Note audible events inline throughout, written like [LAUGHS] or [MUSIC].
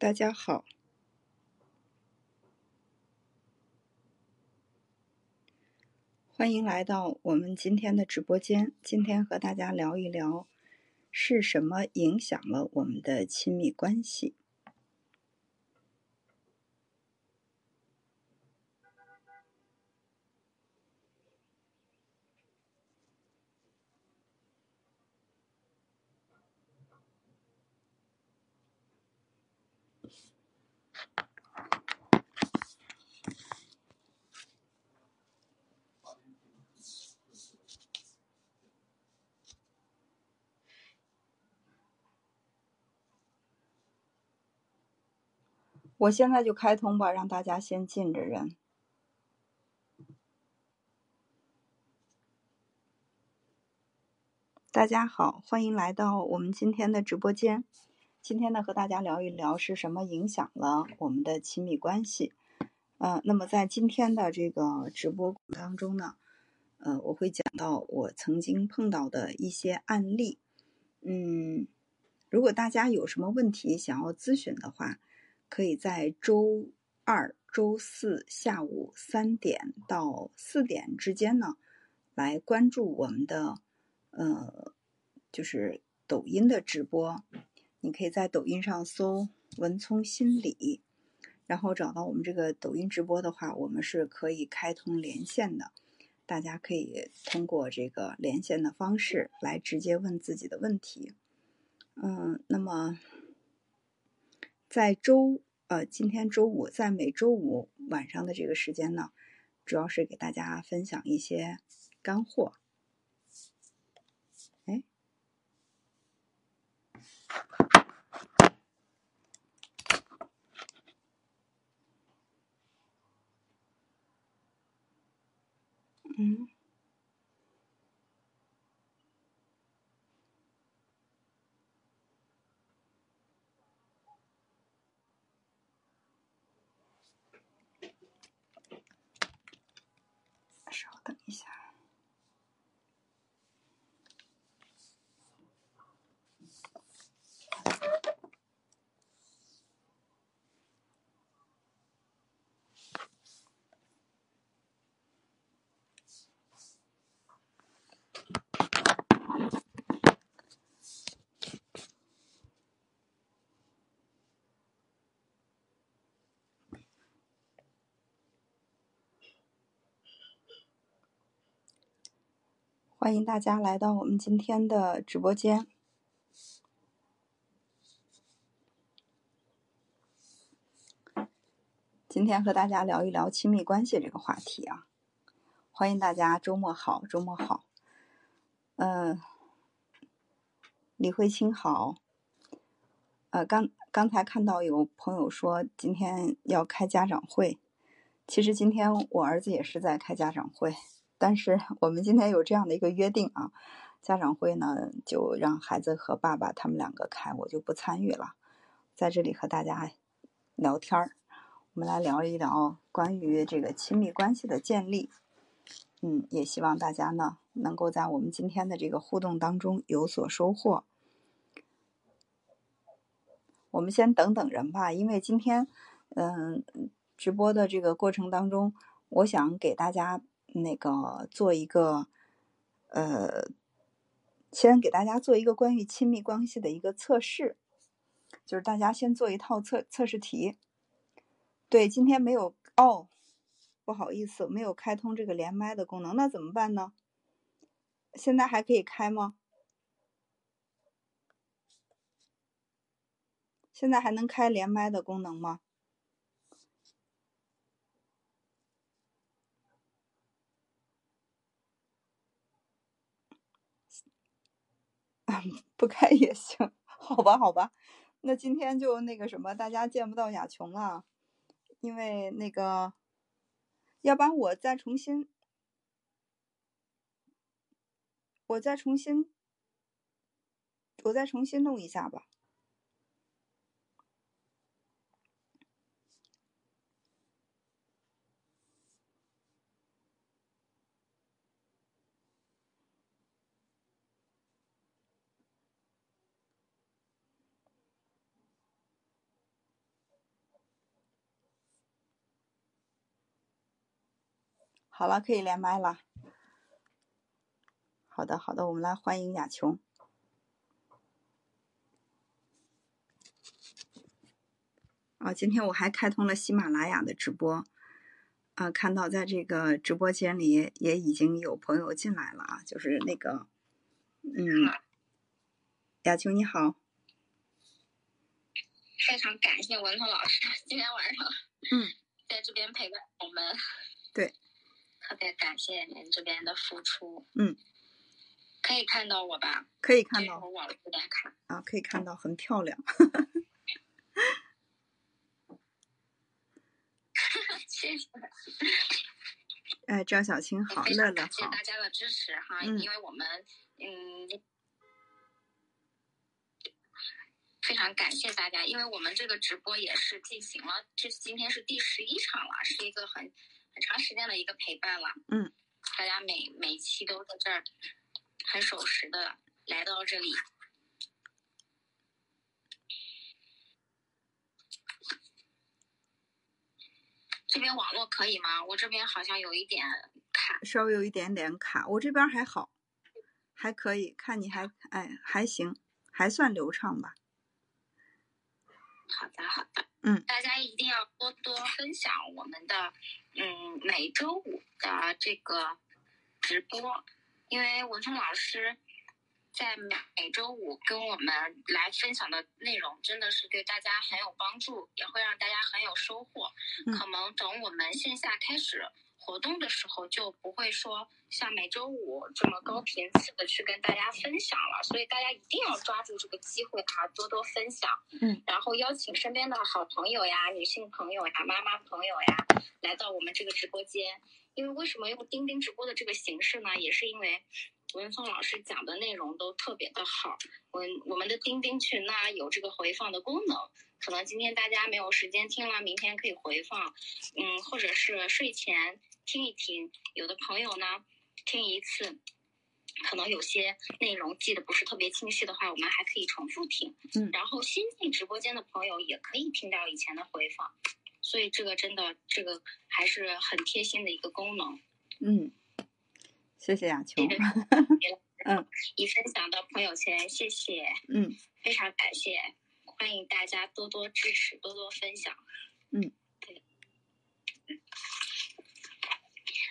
大家好，欢迎来到我们今天的直播间。今天和大家聊一聊，是什么影响了我们的亲密关系？我现在就开通吧，让大家先进着人。大家好，欢迎来到我们今天的直播间。今天呢，和大家聊一聊是什么影响了我们的亲密关系。呃，那么在今天的这个直播当中呢，呃，我会讲到我曾经碰到的一些案例。嗯，如果大家有什么问题想要咨询的话，可以在周二、周四下午三点到四点之间呢，来关注我们的呃，就是抖音的直播。你可以在抖音上搜“文聪心理”，然后找到我们这个抖音直播的话，我们是可以开通连线的。大家可以通过这个连线的方式来直接问自己的问题。嗯，那么。在周呃，今天周五，在每周五晚上的这个时间呢，主要是给大家分享一些干货。哎，嗯。等一下。欢迎大家来到我们今天的直播间。今天和大家聊一聊亲密关系这个话题啊！欢迎大家，周末好，周末好。嗯，李慧清好。呃，刚刚才看到有朋友说今天要开家长会，其实今天我儿子也是在开家长会。但是我们今天有这样的一个约定啊，家长会呢就让孩子和爸爸他们两个开，我就不参与了，在这里和大家聊天儿，我们来聊一聊关于这个亲密关系的建立。嗯，也希望大家呢能够在我们今天的这个互动当中有所收获。我们先等等人吧，因为今天嗯直播的这个过程当中，我想给大家。那个做一个，呃，先给大家做一个关于亲密关系的一个测试，就是大家先做一套测测试题。对，今天没有哦，不好意思，没有开通这个连麦的功能，那怎么办呢？现在还可以开吗？现在还能开连麦的功能吗？[LAUGHS] 不开也行，[LAUGHS] 好吧，好吧，那今天就那个什么，大家见不到雅琼了，因为那个，要不然我再重新，我再重新，我再重新弄一下吧。好了，可以连麦了。好的，好的，我们来欢迎雅琼。啊，今天我还开通了喜马拉雅的直播，啊，看到在这个直播间里也已经有朋友进来了啊，就是那个，嗯，雅琼你好，非常感谢文涛老师今天晚上，嗯，在这边陪伴我们，对，特别感谢您这边的付出，嗯，可以看到我吧？可以看到，我网络不太看啊，可以看到，很漂亮。[LAUGHS] 谢谢。哎，张小青好，乐乐好。谢谢大家的支持哈，嗯，因为我们嗯非常感谢大家，因为我们这个直播也是进行了，这今天是第十一场了，是一个很很长时间的一个陪伴了。嗯，大家每每期都在这儿很守时的来到这里。这边网络可以吗？我这边好像有一点卡，稍微有一点点卡。我这边还好，还可以。看你还哎还行，还算流畅吧。好的好的，嗯，大家一定要多多分享我们的嗯每周五的这个直播，因为文聪老师。在每每周五跟我们来分享的内容，真的是对大家很有帮助，也会让大家很有收获。可能等我们线下开始活动的时候，就不会说像每周五这么高频次的去跟大家分享了。所以大家一定要抓住这个机会啊，多多分享。嗯，然后邀请身边的好朋友呀、女性朋友呀、妈妈朋友呀，来到我们这个直播间。因为为什么用钉钉直播的这个形式呢？也是因为。文松老师讲的内容都特别的好，我我们的钉钉群呢有这个回放的功能，可能今天大家没有时间听了，明天可以回放，嗯，或者是睡前听一听。有的朋友呢听一次，可能有些内容记得不是特别清晰的话，我们还可以重复听。嗯，然后新进直播间的朋友也可以听到以前的回放，所以这个真的这个还是很贴心的一个功能。嗯。谢谢雅秋，嗯，已分享到朋友圈，谢谢，嗯，非常感谢，欢迎大家多多支持，多多分享，嗯，对，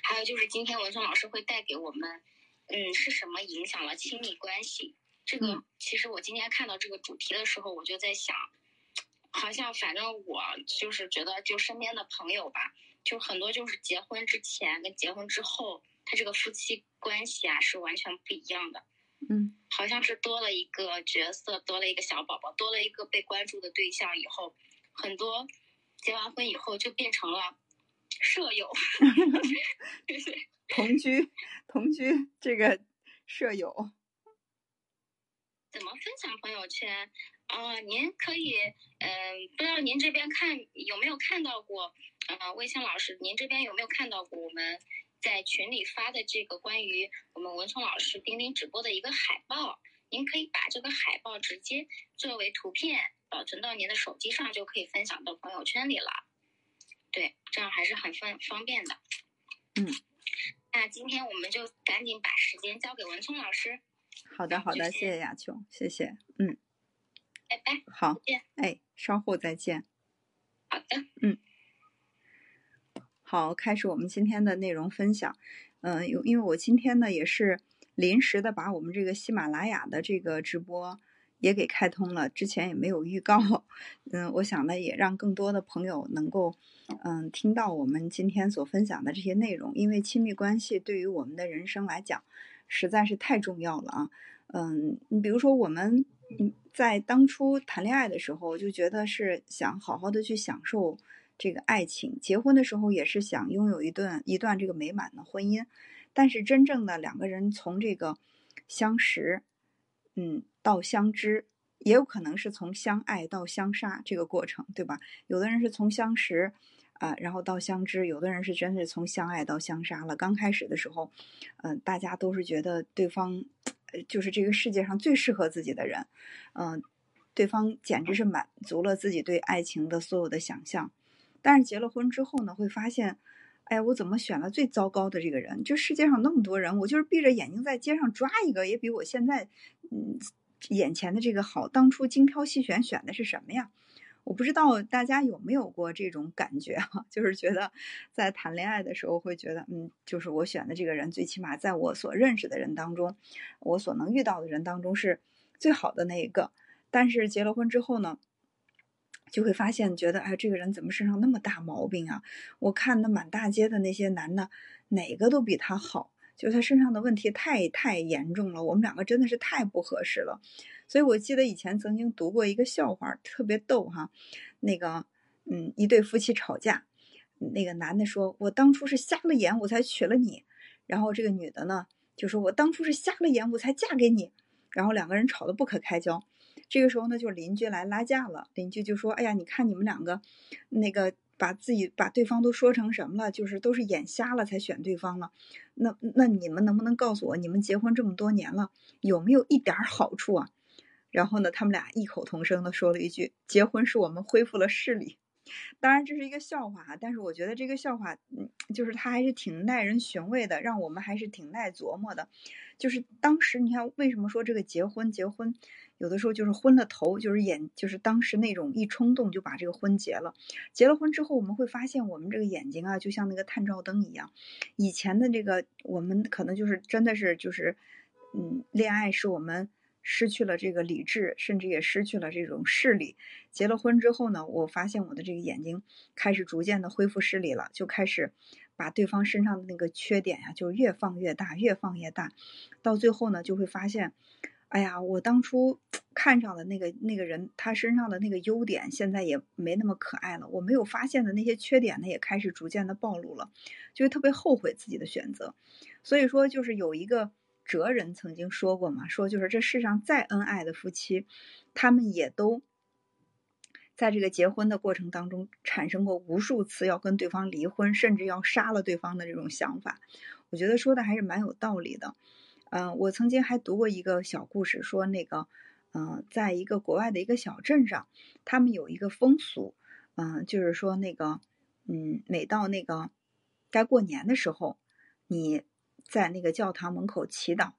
还有就是今天文松老师会带给我们，嗯，是什么影响了亲密关系？这个其实我今天看到这个主题的时候，我就在想，好像反正我就是觉得，就身边的朋友吧，就很多就是结婚之前跟结婚之后。他这个夫妻关系啊是完全不一样的，嗯，好像是多了一个角色，多了一个小宝宝，多了一个被关注的对象以后，很多结完婚以后就变成了舍友，[LAUGHS] 同居，同居这个舍友，怎么分享朋友圈？啊，您可以，嗯，不知道您这边看有没有看到过，嗯，魏青老师，您这边有没有看到过我们？在群里发的这个关于我们文聪老师钉钉直播的一个海报，您可以把这个海报直接作为图片保存到您的手机上，就可以分享到朋友圈里了。对，这样还是很方方便的。嗯，那今天我们就赶紧把时间交给文聪老师。好的，好的，谢谢雅琼，谢谢。嗯，拜拜。好，见哎，稍后再见。好的。嗯。好，开始我们今天的内容分享。嗯，因因为我今天呢也是临时的把我们这个喜马拉雅的这个直播也给开通了，之前也没有预告。[LAUGHS] 嗯，我想呢也让更多的朋友能够嗯听到我们今天所分享的这些内容，因为亲密关系对于我们的人生来讲实在是太重要了啊。嗯，你比如说我们在当初谈恋爱的时候就觉得是想好好的去享受。这个爱情，结婚的时候也是想拥有一段一段这个美满的婚姻，但是真正的两个人从这个相识，嗯，到相知，也有可能是从相爱到相杀这个过程，对吧？有的人是从相识啊，然后到相知，有的人是真是从相爱到相杀了。刚开始的时候，嗯，大家都是觉得对方就是这个世界上最适合自己的人，嗯，对方简直是满足了自己对爱情的所有的想象。但是结了婚之后呢，会发现，哎，我怎么选了最糟糕的这个人？这世界上那么多人，我就是闭着眼睛在街上抓一个，也比我现在嗯眼前的这个好。当初精挑细选选的是什么呀？我不知道大家有没有过这种感觉哈，[LAUGHS] 就是觉得在谈恋爱的时候会觉得，嗯，就是我选的这个人，最起码在我所认识的人当中，我所能遇到的人当中是最好的那一个。但是结了婚之后呢，就会发现，觉得哎，这个人怎么身上那么大毛病啊？我看那满大街的那些男的，哪个都比他好，就他身上的问题太太严重了。我们两个真的是太不合适了。所以我记得以前曾经读过一个笑话，特别逗哈。那个，嗯，一对夫妻吵架，那个男的说：“我当初是瞎了眼，我才娶了你。”然后这个女的呢，就说：“我当初是瞎了眼，我才嫁给你。”然后两个人吵得不可开交。这个时候呢，就邻居来拉架了。邻居就说：“哎呀，你看你们两个，那个把自己把对方都说成什么了？就是都是眼瞎了才选对方了。那那你们能不能告诉我，你们结婚这么多年了，有没有一点好处啊？”然后呢，他们俩异口同声的说了一句：“结婚是我们恢复了视力。”当然这是一个笑话，但是我觉得这个笑话，就是它还是挺耐人寻味的，让我们还是挺耐琢磨的。就是当时你看，为什么说这个结婚结婚，有的时候就是昏了头，就是眼，就是当时那种一冲动就把这个婚结了。结了婚之后，我们会发现我们这个眼睛啊，就像那个探照灯一样。以前的这个我们可能就是真的是就是，嗯，恋爱是我们。失去了这个理智，甚至也失去了这种视力。结了婚之后呢，我发现我的这个眼睛开始逐渐的恢复视力了，就开始把对方身上的那个缺点呀，就越放越大，越放越大。到最后呢，就会发现，哎呀，我当初 [TSK] 看上的那个那个人，他身上的那个优点，现在也没那么可爱了。我没有发现的那些缺点呢，也开始逐渐的暴露了，就特别后悔自己的选择。所以说，就是有一个。哲人曾经说过嘛，说就是这世上再恩爱的夫妻，他们也都在这个结婚的过程当中产生过无数次要跟对方离婚，甚至要杀了对方的这种想法。我觉得说的还是蛮有道理的。嗯，我曾经还读过一个小故事，说那个，嗯，在一个国外的一个小镇上，他们有一个风俗，嗯，就是说那个，嗯，每到那个该过年的时候，你。在那个教堂门口祈祷，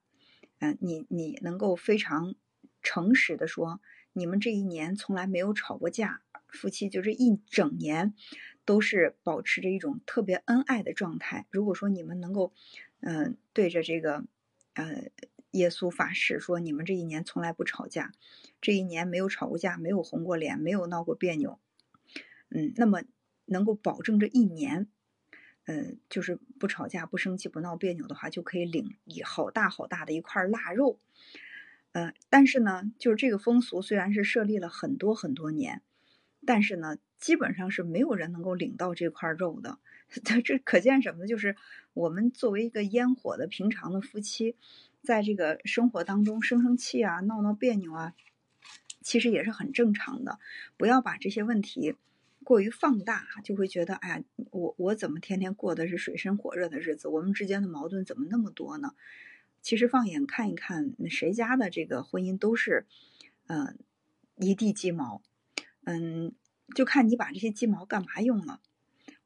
嗯，你你能够非常诚实的说，你们这一年从来没有吵过架，夫妻就是一整年都是保持着一种特别恩爱的状态。如果说你们能够，嗯，对着这个，呃，耶稣发誓说，你们这一年从来不吵架，这一年没有吵过架，没有红过脸，没有闹过别扭，嗯，那么能够保证这一年。嗯，就是不吵架、不生气、不闹别扭的话，就可以领一好大好大的一块腊肉。呃，但是呢，就是这个风俗虽然是设立了很多很多年，但是呢，基本上是没有人能够领到这块肉的。[LAUGHS] 这可见什么呢？就是我们作为一个烟火的平常的夫妻，在这个生活当中生生气啊、闹闹别扭啊，其实也是很正常的。不要把这些问题。过于放大，就会觉得，哎呀，我我怎么天天过的是水深火热的日子？我们之间的矛盾怎么那么多呢？其实放眼看一看，谁家的这个婚姻都是，嗯，一地鸡毛，嗯，就看你把这些鸡毛干嘛用了。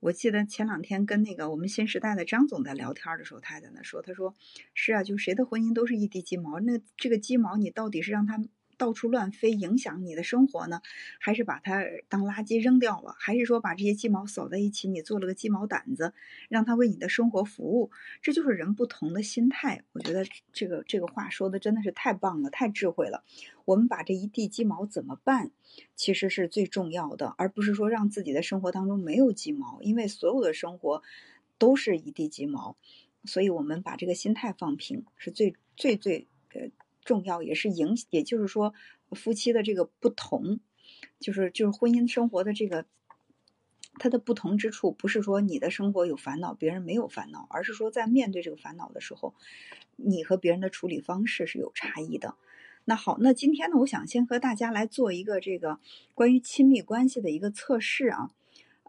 我记得前两天跟那个我们新时代的张总在聊天的时候，他在那说，他说是啊，就谁的婚姻都是一地鸡毛，那这个鸡毛你到底是让他。到处乱飞，影响你的生活呢？还是把它当垃圾扔掉了？还是说把这些鸡毛扫在一起，你做了个鸡毛掸子，让它为你的生活服务？这就是人不同的心态。我觉得这个这个话说的真的是太棒了，太智慧了。我们把这一地鸡毛怎么办，其实是最重要的，而不是说让自己的生活当中没有鸡毛，因为所有的生活都是一地鸡毛。所以我们把这个心态放平，是最最最呃。重要也是影，也就是说，夫妻的这个不同，就是就是婚姻生活的这个，它的不同之处，不是说你的生活有烦恼，别人没有烦恼，而是说在面对这个烦恼的时候，你和别人的处理方式是有差异的。那好，那今天呢，我想先和大家来做一个这个关于亲密关系的一个测试啊，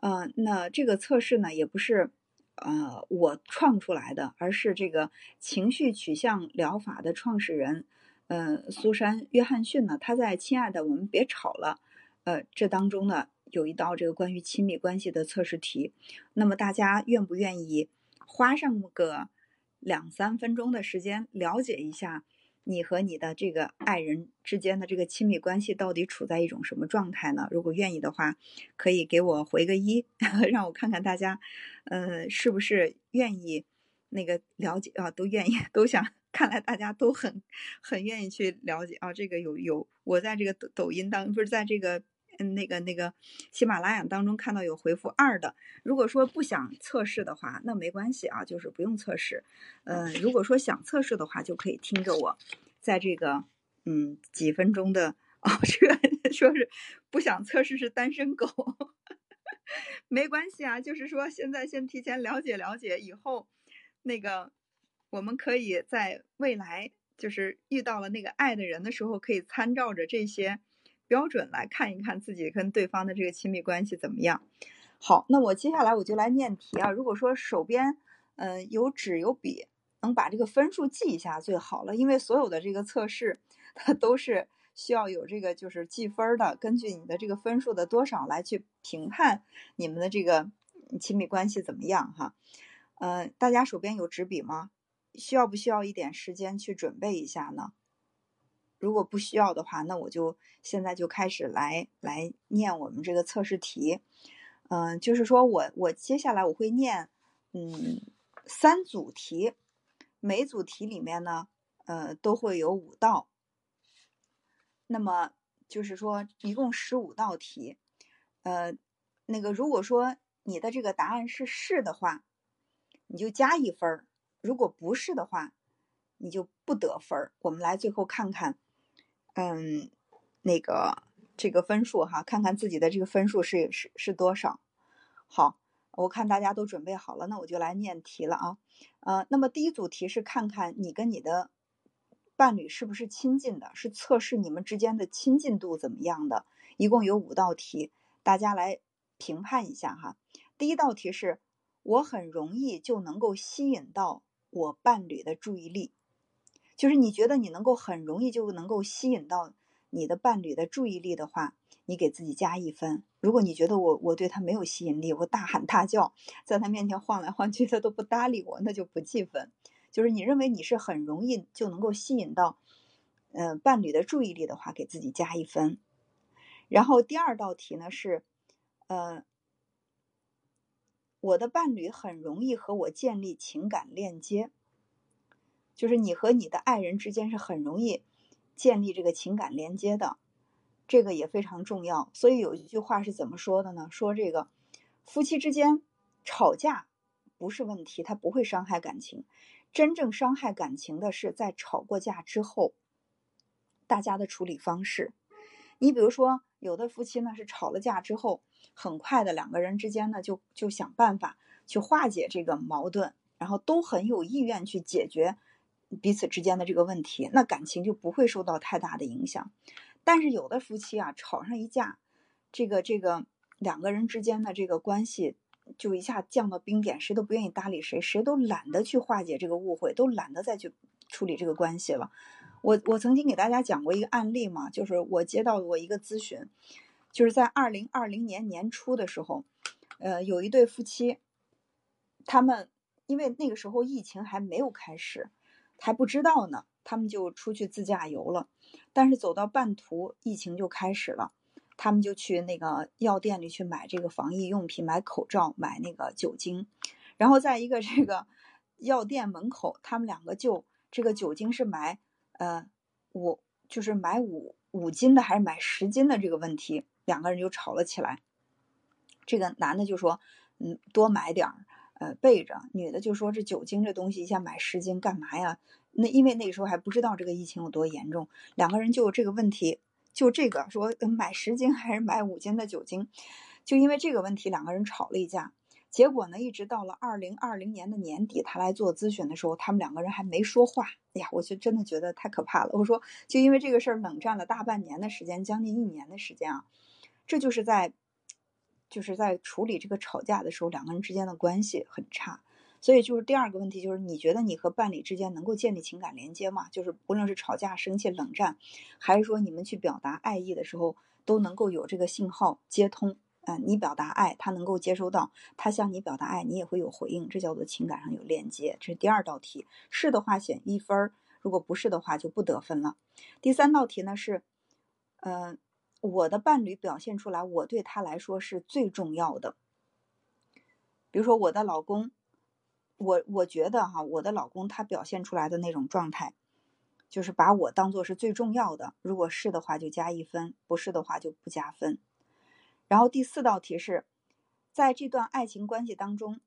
呃，那这个测试呢，也不是。呃，我创出来的，而是这个情绪取向疗法的创始人，呃，苏珊·约翰逊呢，他在《亲爱的，我们别吵了》呃这当中呢，有一道这个关于亲密关系的测试题，那么大家愿不愿意花上个两三分钟的时间了解一下你和你的这个爱人之间的这个亲密关系到底处在一种什么状态呢？如果愿意的话，可以给我回个一，[LAUGHS] 让我看看大家，呃，是不是愿意那个了解啊？都愿意，都想。看来大家都很很愿意去了解啊。这个有有，我在这个抖抖音当不是在这个。嗯，那个那个喜马拉雅当中看到有回复二的，如果说不想测试的话，那没关系啊，就是不用测试。呃，如果说想测试的话，就可以听着我，在这个嗯几分钟的哦，这个 [LAUGHS] 说是不想测试是单身狗，[LAUGHS] 没关系啊，就是说现在先提前了解了解，以后那个我们可以在未来就是遇到了那个爱的人的时候，可以参照着这些。标准来看一看自己跟对方的这个亲密关系怎么样。好，那我接下来我就来念题啊。如果说手边嗯有纸有笔，能把这个分数记一下最好了，因为所有的这个测试 [LAUGHS] 它都是需要有这个就是记分的，根据你的这个分数的多少来去评判你们的这个亲密关系怎么样哈。嗯，大家手边有纸笔吗？需要不需要一点时间去准备一下呢？如果不需要的话，那我就现在就开始来来念我们这个测试题。嗯，就是说我我接下来我会念嗯三组题，每组题里面呢呃都会有五道。那么就是说一共十五道题。呃，那个如果说你的这个答案是是的话，你就加一分儿；如果不是的话，你就不得分儿。我们来最后看看。嗯，那个这个分数哈，看看自己的这个分数是是是多少。好，我看大家都准备好了，那我就来念题了啊。呃，那么第一组题是看看你跟你的伴侣是不是亲近的，是测试你们之间的亲近度怎么样的。一共有五道题，大家来评判一下哈。第一道题是我很容易就能够吸引到我伴侣的注意力。就是你觉得你能够很容易就能够吸引到你的伴侣的注意力的话，你给自己加一分。如果你觉得我我对他没有吸引力，我大喊大叫，在他面前晃来晃去，他都不搭理我，那就不计分。就是你认为你是很容易就能够吸引到，呃，伴侣的注意力的话，给自己加一分。然后第二道题呢是，呃，我的伴侣很容易和我建立情感链接。就是你和你的爱人之间是很容易建立这个情感连接的，这个也非常重要。所以有一句话是怎么说的呢？说这个夫妻之间吵架不是问题，它不会伤害感情。真正伤害感情的是在吵过架之后，大家的处理方式。你比如说，有的夫妻呢是吵了架之后，很快的两个人之间呢就就想办法去化解这个矛盾，然后都很有意愿去解决。彼此之间的这个问题，那感情就不会受到太大的影响。但是有的夫妻啊，吵上一架，这个这个两个人之间的这个关系就一下降到冰点，谁都不愿意搭理谁，谁都懒得去化解这个误会，都懒得再去处理这个关系了。我我曾经给大家讲过一个案例嘛，就是我接到过一个咨询，就是在二零二零年年初的时候，呃，有一对夫妻，他们因为那个时候疫情还没有开始。还不知道呢，他们就出去自驾游了，但是走到半途，疫情就开始了，他们就去那个药店里去买这个防疫用品，买口罩，买那个酒精，然后在一个这个药店门口，他们两个就这个酒精是买呃五就是买五五斤的还是买十斤的这个问题，两个人就吵了起来。这个男的就说，嗯，多买点儿。呃，备着。女的就说：“这酒精这东西一下买十斤干嘛呀？”那因为那个时候还不知道这个疫情有多严重，两个人就这个问题，就这个说买十斤还是买五斤的酒精，就因为这个问题两个人吵了一架。结果呢，一直到了二零二零年的年底，他来做咨询的时候，他们两个人还没说话。哎呀，我就真的觉得太可怕了。我说，就因为这个事儿冷战了大半年的时间，将近一年的时间啊，这就是在。就是在处理这个吵架的时候，两个人之间的关系很差，所以就是第二个问题，就是你觉得你和伴侣之间能够建立情感连接吗？就是不论是吵架、生气、冷战，还是说你们去表达爱意的时候，都能够有这个信号接通，嗯，你表达爱，他能够接收到，他向你表达爱，你也会有回应，这叫做情感上有链接。这是第二道题，是的话选一分儿，如果不是的话就不得分了。第三道题呢是，呃，我的伴侣表现出来，我对他来说是最重要的。比如说我的老公，我我觉得哈，我的老公他表现出来的那种状态，就是把我当做是最重要的。如果是的话就加一分，不是的话就不加分。然后第四道题是，在这段爱情关系当中，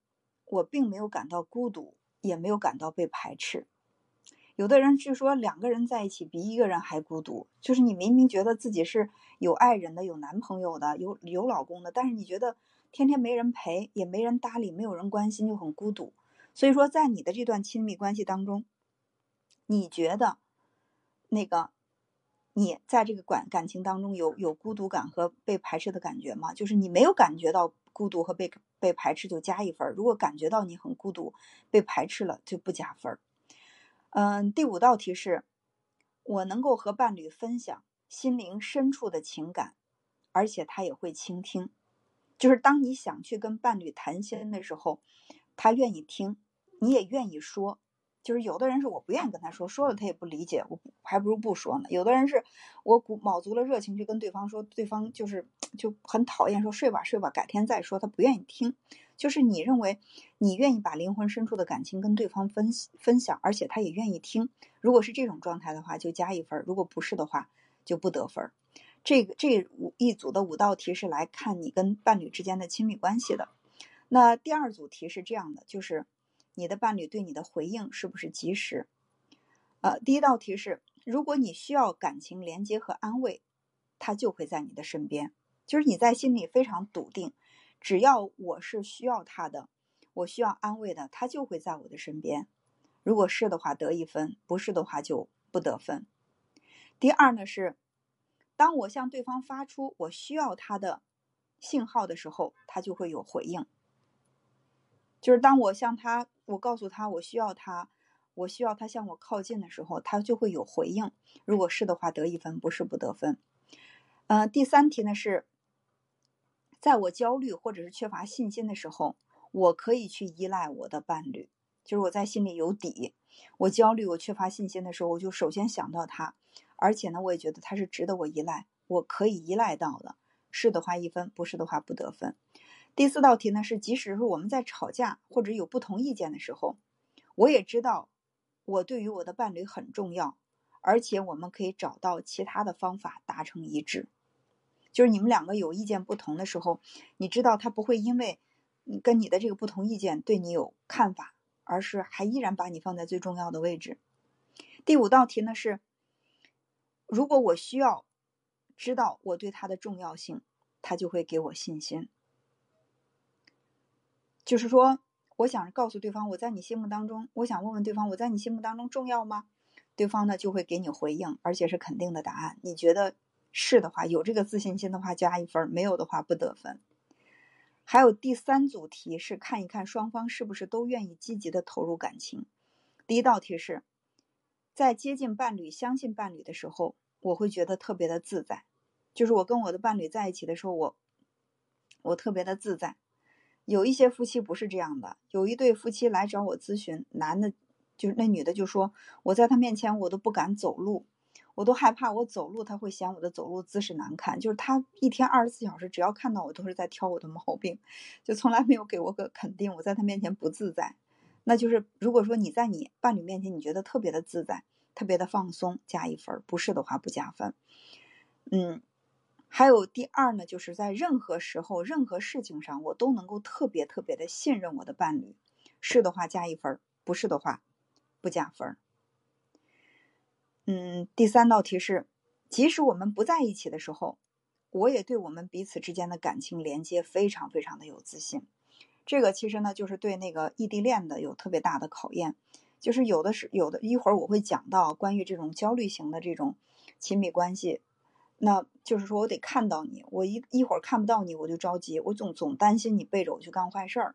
我并没有感到孤独，也没有感到被排斥。有的人据说两个人在一起比一个人还孤独，就是你明明觉得自己是有爱人的、有男朋友的、有有老公的，但是你觉得天天没人陪，也没人搭理，没有人关心，就很孤独。所以说，在你的这段亲密关系当中，你觉得那个？你在这个感感情当中有有孤独感和被排斥的感觉吗？就是你没有感觉到孤独和被被排斥就加一分，如果感觉到你很孤独、被排斥了就不加分。嗯，第五道题是，我能够和伴侣分享心灵深处的情感，而且他也会倾听。就是当你想去跟伴侣谈心的时候，他愿意听，你也愿意说。就是有的人是我不愿意跟他说，说了他也不理解，我还不如不说呢。有的人是我鼓卯足了热情去跟对方说，对方就是就很讨厌，说睡吧睡吧，改天再说，他不愿意听。就是你认为你愿意把灵魂深处的感情跟对方分分享，而且他也愿意听。如果是这种状态的话，就加一分；如果不是的话，就不得分。这个这五一组的五道题是来看你跟伴侣之间的亲密关系的。那第二组题是这样的，就是。你的伴侣对你的回应是不是及时？呃，第一道题是：如果你需要感情连接和安慰，他就会在你的身边。就是你在心里非常笃定，只要我是需要他的，我需要安慰的，他就会在我的身边。如果是的话得一分，不是的话就不得分。第二呢是，当我向对方发出我需要他的信号的时候，他就会有回应。就是当我向他，我告诉他我需要他，我需要他向我靠近的时候，他就会有回应。如果是的话，得一分；不是，不得分。呃，第三题呢是，在我焦虑或者是缺乏信心的时候，我可以去依赖我的伴侣。就是我在心里有底，我焦虑、我缺乏信心的时候，我就首先想到他，而且呢，我也觉得他是值得我依赖，我可以依赖到的。是的话一分，不是的话不得分。第四道题呢是，即使是我们在吵架或者有不同意见的时候，我也知道我对于我的伴侣很重要，而且我们可以找到其他的方法达成一致。就是你们两个有意见不同的时候，你知道他不会因为跟你的这个不同意见对你有看法，而是还依然把你放在最重要的位置。第五道题呢是，如果我需要知道我对他的重要性，他就会给我信心。就是说，我想告诉对方，我在你心目当中，我想问问对方，我在你心目当中重要吗？对方呢就会给你回应，而且是肯定的答案。你觉得是的话，有这个自信心的话加一分，没有的话不得分。还有第三组题是看一看双方是不是都愿意积极的投入感情。第一道题是在接近伴侣、相信伴侣的时候，我会觉得特别的自在。就是我跟我的伴侣在一起的时候，我我特别的自在。有一些夫妻不是这样的，有一对夫妻来找我咨询，男的，就是那女的就说，我在他面前我都不敢走路，我都害怕我走路他会嫌我的走路姿势难看，就是他一天二十四小时只要看到我都是在挑我的毛病，就从来没有给我个肯定，我在他面前不自在。那就是如果说你在你伴侣面前你觉得特别的自在，特别的放松，加一分；不是的话不加分。嗯。还有第二呢，就是在任何时候、任何事情上，我都能够特别特别的信任我的伴侣。是的话加一分，不是的话不加分。嗯，第三道题是，即使我们不在一起的时候，我也对我们彼此之间的感情连接非常非常的有自信。这个其实呢，就是对那个异地恋的有特别大的考验。就是有的是有的，一会儿我会讲到关于这种焦虑型的这种亲密关系。那就是说我得看到你，我一一会儿看不到你，我就着急，我总总担心你背着我去干坏事儿。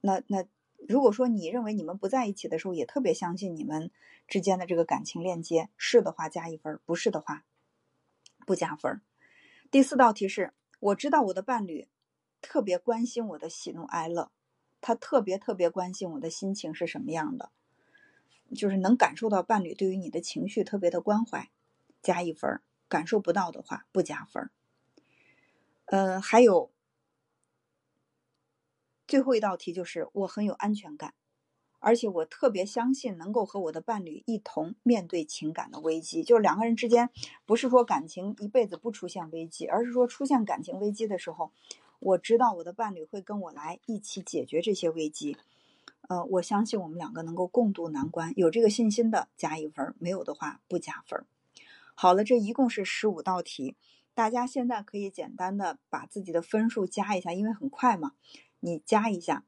那那如果说你认为你们不在一起的时候，也特别相信你们之间的这个感情链接，是的话加一分，不是的话不加分。第四道题是，我知道我的伴侣特别关心我的喜怒哀乐，他特别特别关心我的心情是什么样的，就是能感受到伴侣对于你的情绪特别的关怀，加一分儿；感受不到的话不加分。呃，还有最后一道题就是我很有安全感。而且我特别相信能够和我的伴侣一同面对情感的危机，就是两个人之间不是说感情一辈子不出现危机，而是说出现感情危机的时候，我知道我的伴侣会跟我来一起解决这些危机。呃，我相信我们两个能够共度难关，有这个信心的加一分，没有的话不加分。好了，这一共是十五道题，大家现在可以简单的把自己的分数加一下，因为很快嘛，你加一下。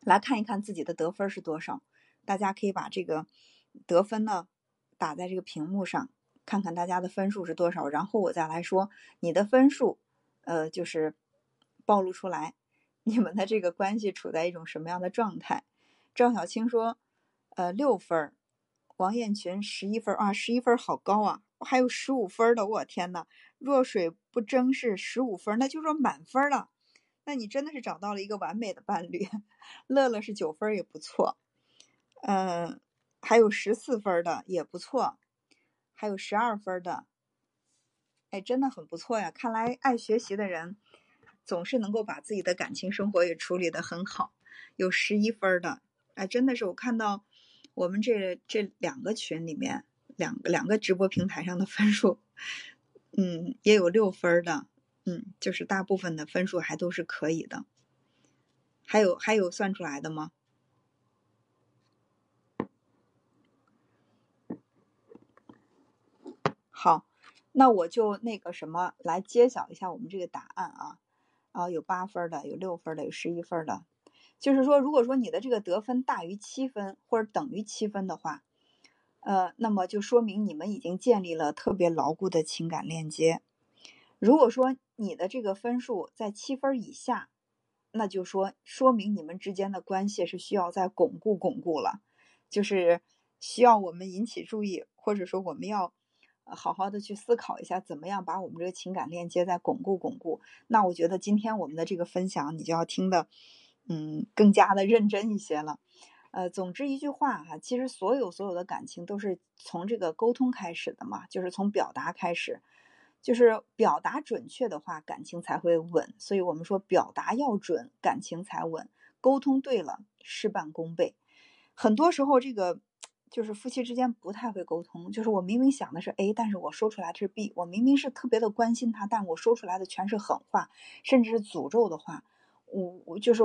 来看一看自己的得分是多少，大家可以把这个得分呢打在这个屏幕上，看看大家的分数是多少，然后我再来说你的分数，呃，就是暴露出来你们的这个关系处在一种什么样的状态。赵小青说，呃，六分王艳群十一分啊，十一分好高啊，还有十五分的，我天呐，弱水不争是十五分，那就说满分了。那你真的是找到了一个完美的伴侣。[LAUGHS] 乐乐是九分也不错，嗯，还有十四分的也不错，还有十二分的，哎，真的很不错呀！看来爱学习的人总是能够把自己的感情生活也处理得很好。有十一分的，哎，真的是我看到我们这这两个群里面两两个直播平台上的分数，嗯，也有六分的。嗯，就是大部分的分数还都是可以的，还有还有算出来的吗？好，那我就那个什么来揭晓一下我们这个答案啊啊，有八分的，有六分的，有十一分的。就是说，如果说你的这个得分大于七分或者等于七分的话，呃，那么就说明你们已经建立了特别牢固的情感链接。如果说你的这个分数在七分以下，那就说说明你们之间的关系是需要再巩固巩固了，就是需要我们引起注意，或者说我们要好好的去思考一下，怎么样把我们这个情感链接再巩固巩固。那我觉得今天我们的这个分享，你就要听的，嗯，更加的认真一些了。呃，总之一句话哈，其实所有所有的感情都是从这个沟通开始的嘛，就是从表达开始。就是表达准确的话，感情才会稳。所以我们说，表达要准，感情才稳。沟通对了，事半功倍。很多时候，这个就是夫妻之间不太会沟通。就是我明明想的是 A，但是我说出来是 B。我明明是特别的关心他，但我说出来的全是狠话，甚至是诅咒的话。我我就是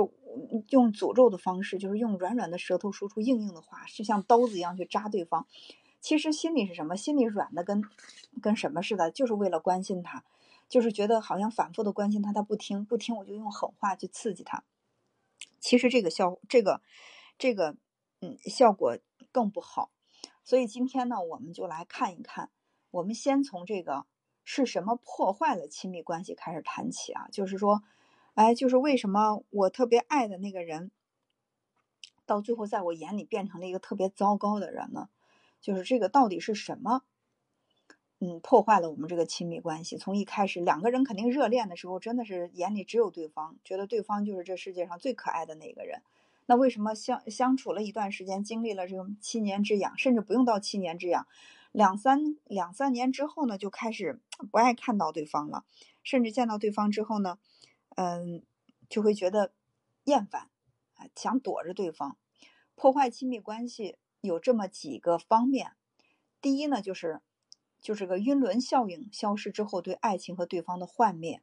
用诅咒的方式，就是用软软的舌头说出硬硬的话，是像刀子一样去扎对方。其实心里是什么？心里软的跟跟什么似的，就是为了关心他，就是觉得好像反复的关心他，他不听不听，我就用狠话去刺激他。其实这个效这个这个嗯效果更不好。所以今天呢，我们就来看一看，我们先从这个是什么破坏了亲密关系开始谈起啊。就是说，哎，就是为什么我特别爱的那个人，到最后在我眼里变成了一个特别糟糕的人呢？就是这个到底是什么？嗯，破坏了我们这个亲密关系。从一开始，两个人肯定热恋的时候，真的是眼里只有对方，觉得对方就是这世界上最可爱的那个人。那为什么相相处了一段时间，经历了这种七年之痒，甚至不用到七年之痒，两三两三年之后呢，就开始不爱看到对方了，甚至见到对方之后呢，嗯，就会觉得厌烦，啊，想躲着对方，破坏亲密关系。有这么几个方面，第一呢，就是就是个晕轮效应消失之后对爱情和对方的幻灭。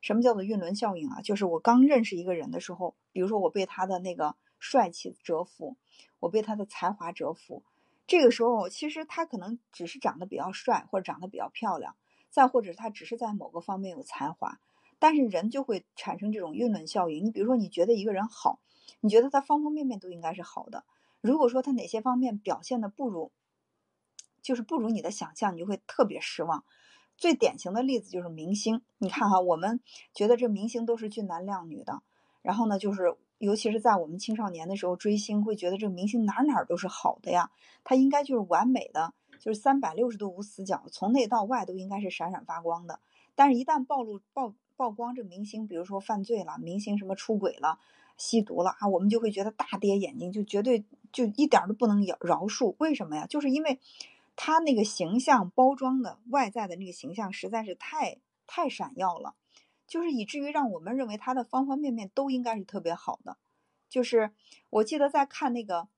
什么叫做晕轮效应啊？就是我刚认识一个人的时候，比如说我被他的那个帅气折服，我被他的才华折服，这个时候其实他可能只是长得比较帅或者长得比较漂亮，再或者他只是在某个方面有才华，但是人就会产生这种晕轮效应。你比如说你觉得一个人好，你觉得他方方面面都应该是好的。如果说他哪些方面表现的不如，就是不如你的想象，你就会特别失望。最典型的例子就是明星，你看哈，我们觉得这明星都是俊男靓女的，然后呢，就是尤其是在我们青少年的时候追星，会觉得这个明星哪哪都是好的呀，他应该就是完美的，就是三百六十度无死角，从内到外都应该是闪闪发光的。但是，一旦暴露暴曝光这明星，比如说犯罪了，明星什么出轨了、吸毒了啊，我们就会觉得大跌眼镜，就绝对就一点都不能饶饶恕。为什么呀？就是因为他那个形象包装的外在的那个形象实在是太太闪耀了，就是以至于让我们认为他的方方面面都应该是特别好的。就是我记得在看那个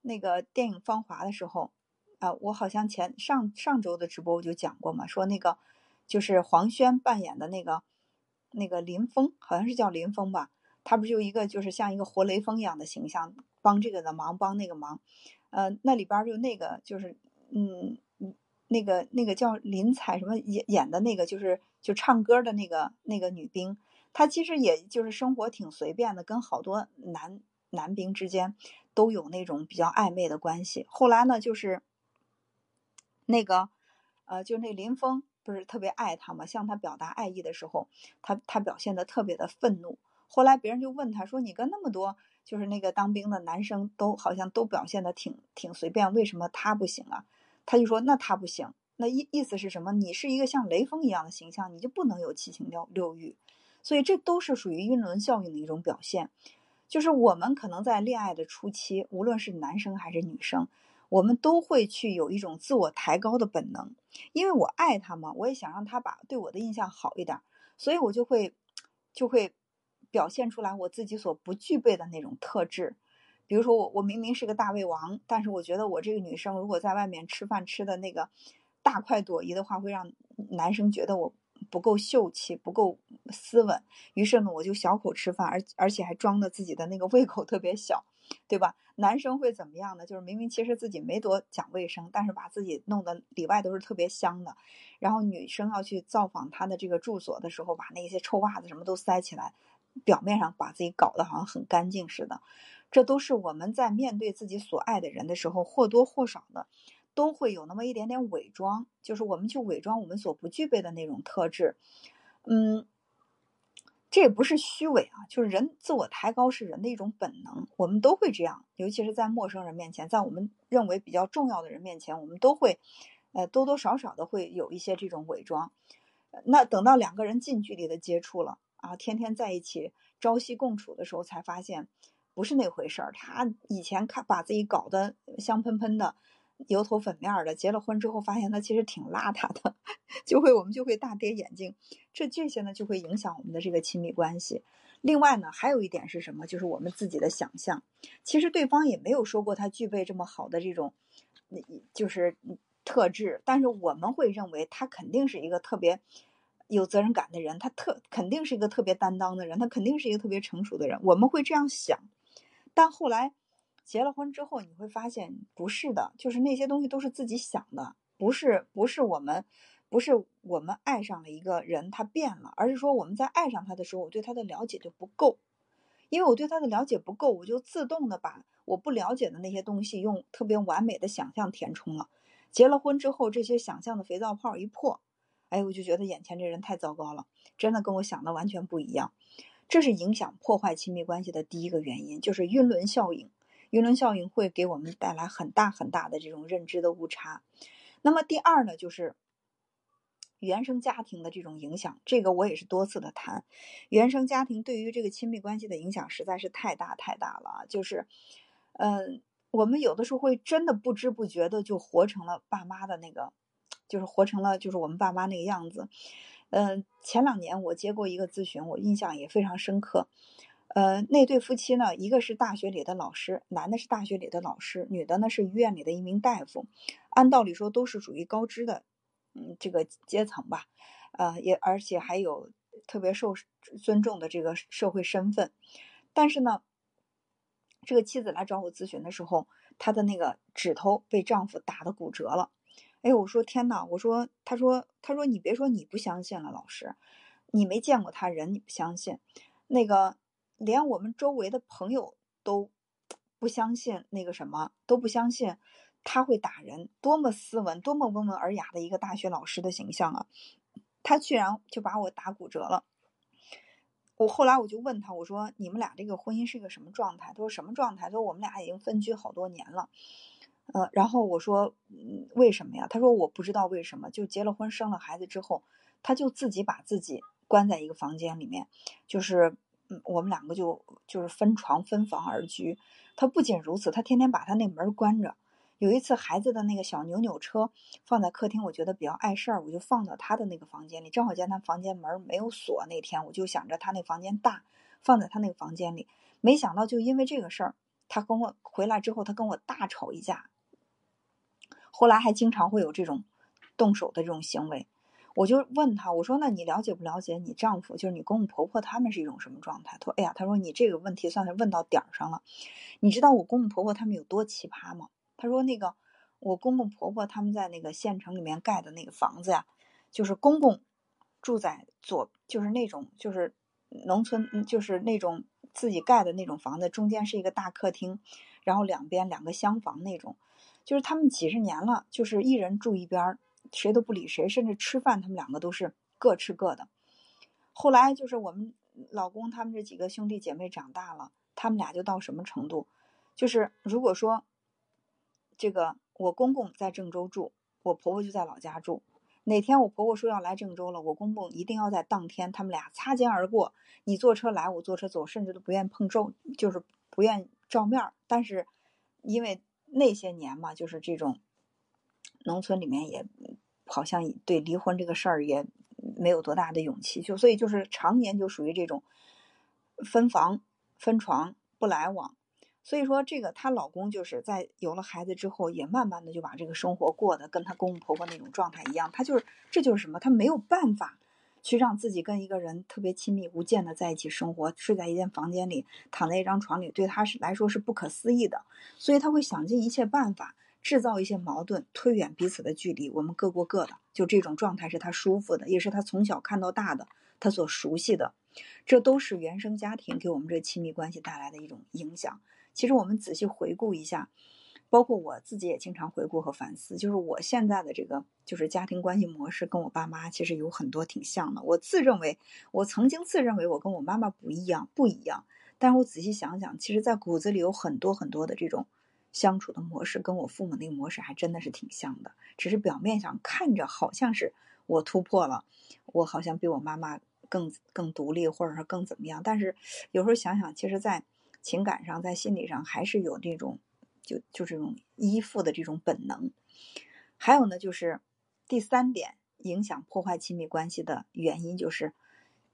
那个电影《芳华》的时候。啊，我好像前上上周的直播我就讲过嘛，说那个就是黄轩扮演的那个那个林峰，好像是叫林峰吧，他不是有一个就是像一个活雷锋一样的形象，帮这个的忙，帮那个忙，呃，那里边就那个就是嗯那个那个叫林采什么演演的那个就是就唱歌的那个那个女兵，她其实也就是生活挺随便的，跟好多男男兵之间都有那种比较暧昧的关系，后来呢就是。那个，呃，就那林峰不是特别爱他嘛？向他表达爱意的时候，他他表现的特别的愤怒。后来别人就问他说：“你跟那么多就是那个当兵的男生都好像都表现的挺挺随便，为什么他不行啊？”他就说：“那他不行，那意意思是什么？你是一个像雷锋一样的形象，你就不能有七情六六欲。所以这都是属于晕轮效应的一种表现。就是我们可能在恋爱的初期，无论是男生还是女生。”我们都会去有一种自我抬高的本能，因为我爱他嘛，我也想让他把对我的印象好一点，所以我就会就会表现出来我自己所不具备的那种特质。比如说我我明明是个大胃王，但是我觉得我这个女生如果在外面吃饭吃的那个大快朵颐的话，会让男生觉得我不够秀气，不够斯文。于是呢，我就小口吃饭，而而且还装的自己的那个胃口特别小。对吧？男生会怎么样呢？就是明明其实自己没多讲卫生，但是把自己弄得里外都是特别香的。然后女生要去造访他的这个住所的时候，把那些臭袜子什么都塞起来，表面上把自己搞得好像很干净似的。这都是我们在面对自己所爱的人的时候，或多或少的都会有那么一点点伪装，就是我们去伪装我们所不具备的那种特质。嗯。这也不是虚伪啊，就是人自我抬高是人的一种本能，我们都会这样，尤其是在陌生人面前，在我们认为比较重要的人面前，我们都会，呃，多多少少的会有一些这种伪装。那等到两个人近距离的接触了啊，天天在一起朝夕共处的时候，才发现不是那回事儿。他以前看把自己搞得香喷喷的。油头粉面的，结了婚之后发现他其实挺邋遢的，[LAUGHS] 就会我们就会大跌眼镜。这这些呢就会影响我们的这个亲密关系。另外呢，还有一点是什么？就是我们自己的想象。其实对方也没有说过他具备这么好的这种，就是特质，但是我们会认为他肯定是一个特别有责任感的人，他特肯定是一个特别担当的人，他肯定是一个特别成熟的人。我们会这样想，但后来。结了婚之后，你会发现不是的，就是那些东西都是自己想的，不是不是我们，不是我们爱上了一个人，他变了，而是说我们在爱上他的时候，我对他的了解就不够，因为我对他的了解不够，我就自动的把我不了解的那些东西用特别完美的想象填充了。结了婚之后，这些想象的肥皂泡一破，哎，我就觉得眼前这人太糟糕了，真的跟我想的完全不一样，这是影响破坏亲密关系的第一个原因，就是晕轮效应。舆论效应会给我们带来很大很大的这种认知的误差。那么第二呢，就是原生家庭的这种影响。这个我也是多次的谈，原生家庭对于这个亲密关系的影响实在是太大太大了。就是，嗯，我们有的时候会真的不知不觉的就活成了爸妈的那个，就是活成了就是我们爸妈那个样子。嗯，前两年我接过一个咨询，我印象也非常深刻。呃，那对夫妻呢，一个是大学里的老师，男的是大学里的老师，女的呢是医院里的一名大夫。按道理说都是属于高知的，嗯，这个阶层吧，呃，也而且还有特别受尊重的这个社会身份。但是呢，这个妻子来找我咨询的时候，她的那个指头被丈夫打的骨折了。哎，我说天呐，我说，他说，他说你别说你不相信了，老师，你没见过他人，你不相信那个。连我们周围的朋友都 [TSK] 不相信那个什么，都不相信他会打人，多么斯文、多么温文尔雅的一个大学老师的形象啊！他居然就把我打骨折了。我后来我就问他，我说：“你们俩这个婚姻是一个什么状态？”他说：“什么状态？”他说：“我们俩已经分居好多年了。”呃，然后我说：“，为什么呀？”他说：“我不知道为什么，就结了婚、生了孩子之后，他就自己把自己。”关在一个房间里面，就是，我们两个就就是分床分房而居。他不仅如此，他天天把他那门关着。有一次，孩子的那个小扭扭车放在客厅，我觉得比较碍事儿，我就放到他的那个房间里。正好见他房间门没有锁，那天我就想着他那房间大，放在他那个房间里。没想到就因为这个事儿，他跟我回来之后，他跟我大吵一架。后来还经常会有这种动手的这种行为。我就问他，我说：“那你了解不了解你丈夫，就是你公公婆婆他们是一种什么状态？”他说：“哎呀，他说你这个问题算是问到点儿上了。你知道我公公婆婆他们有多奇葩吗？”他说：“那个我公公婆婆他们在那个县城里面盖的那个房子呀，就是公公住在左，就是那种就是农村，就是那种自己盖的那种房子，中间是一个大客厅，然后两边两个厢房那种，就是他们几十年了，就是一人住一边儿。”谁都不理谁，甚至吃饭，他们两个都是各吃各的。后来就是我们老公他们这几个兄弟姐妹长大了，他们俩就到什么程度？就是如果说这个我公公在郑州住，我婆婆就在老家住。哪天我婆婆说要来郑州了，我公公一定要在当天，他们俩擦肩而过。你坐车来，我坐车走，甚至都不愿碰照，就是不愿照面。但是因为那些年嘛，就是这种农村里面也。好像对离婚这个事儿也没有多大的勇气，就所以就是常年就属于这种分房分床不来往。所以说这个她老公就是在有了孩子之后，也慢慢的就把这个生活过得跟她公公婆婆那种状态一样。他就是这就是什么？他没有办法去让自己跟一个人特别亲密无间的在一起生活，睡在一间房间里，躺在一张床里，对他是来说是不可思议的。所以他会想尽一切办法。制造一些矛盾，推远彼此的距离，我们各过各的，就这种状态是他舒服的，也是他从小看到大的，他所熟悉的，这都是原生家庭给我们这亲密关系带来的一种影响。其实我们仔细回顾一下，包括我自己也经常回顾和反思，就是我现在的这个就是家庭关系模式，跟我爸妈其实有很多挺像的。我自认为，我曾经自认为我跟我妈妈不一样，不一样，但是我仔细想想，其实在骨子里有很多很多的这种。相处的模式跟我父母那个模式还真的是挺像的，只是表面上看着好像是我突破了，我好像比我妈妈更更独立，或者说更怎么样。但是有时候想想，其实，在情感上，在心理上，还是有这种就就这种依附的这种本能。还有呢，就是第三点，影响破坏亲密关系的原因，就是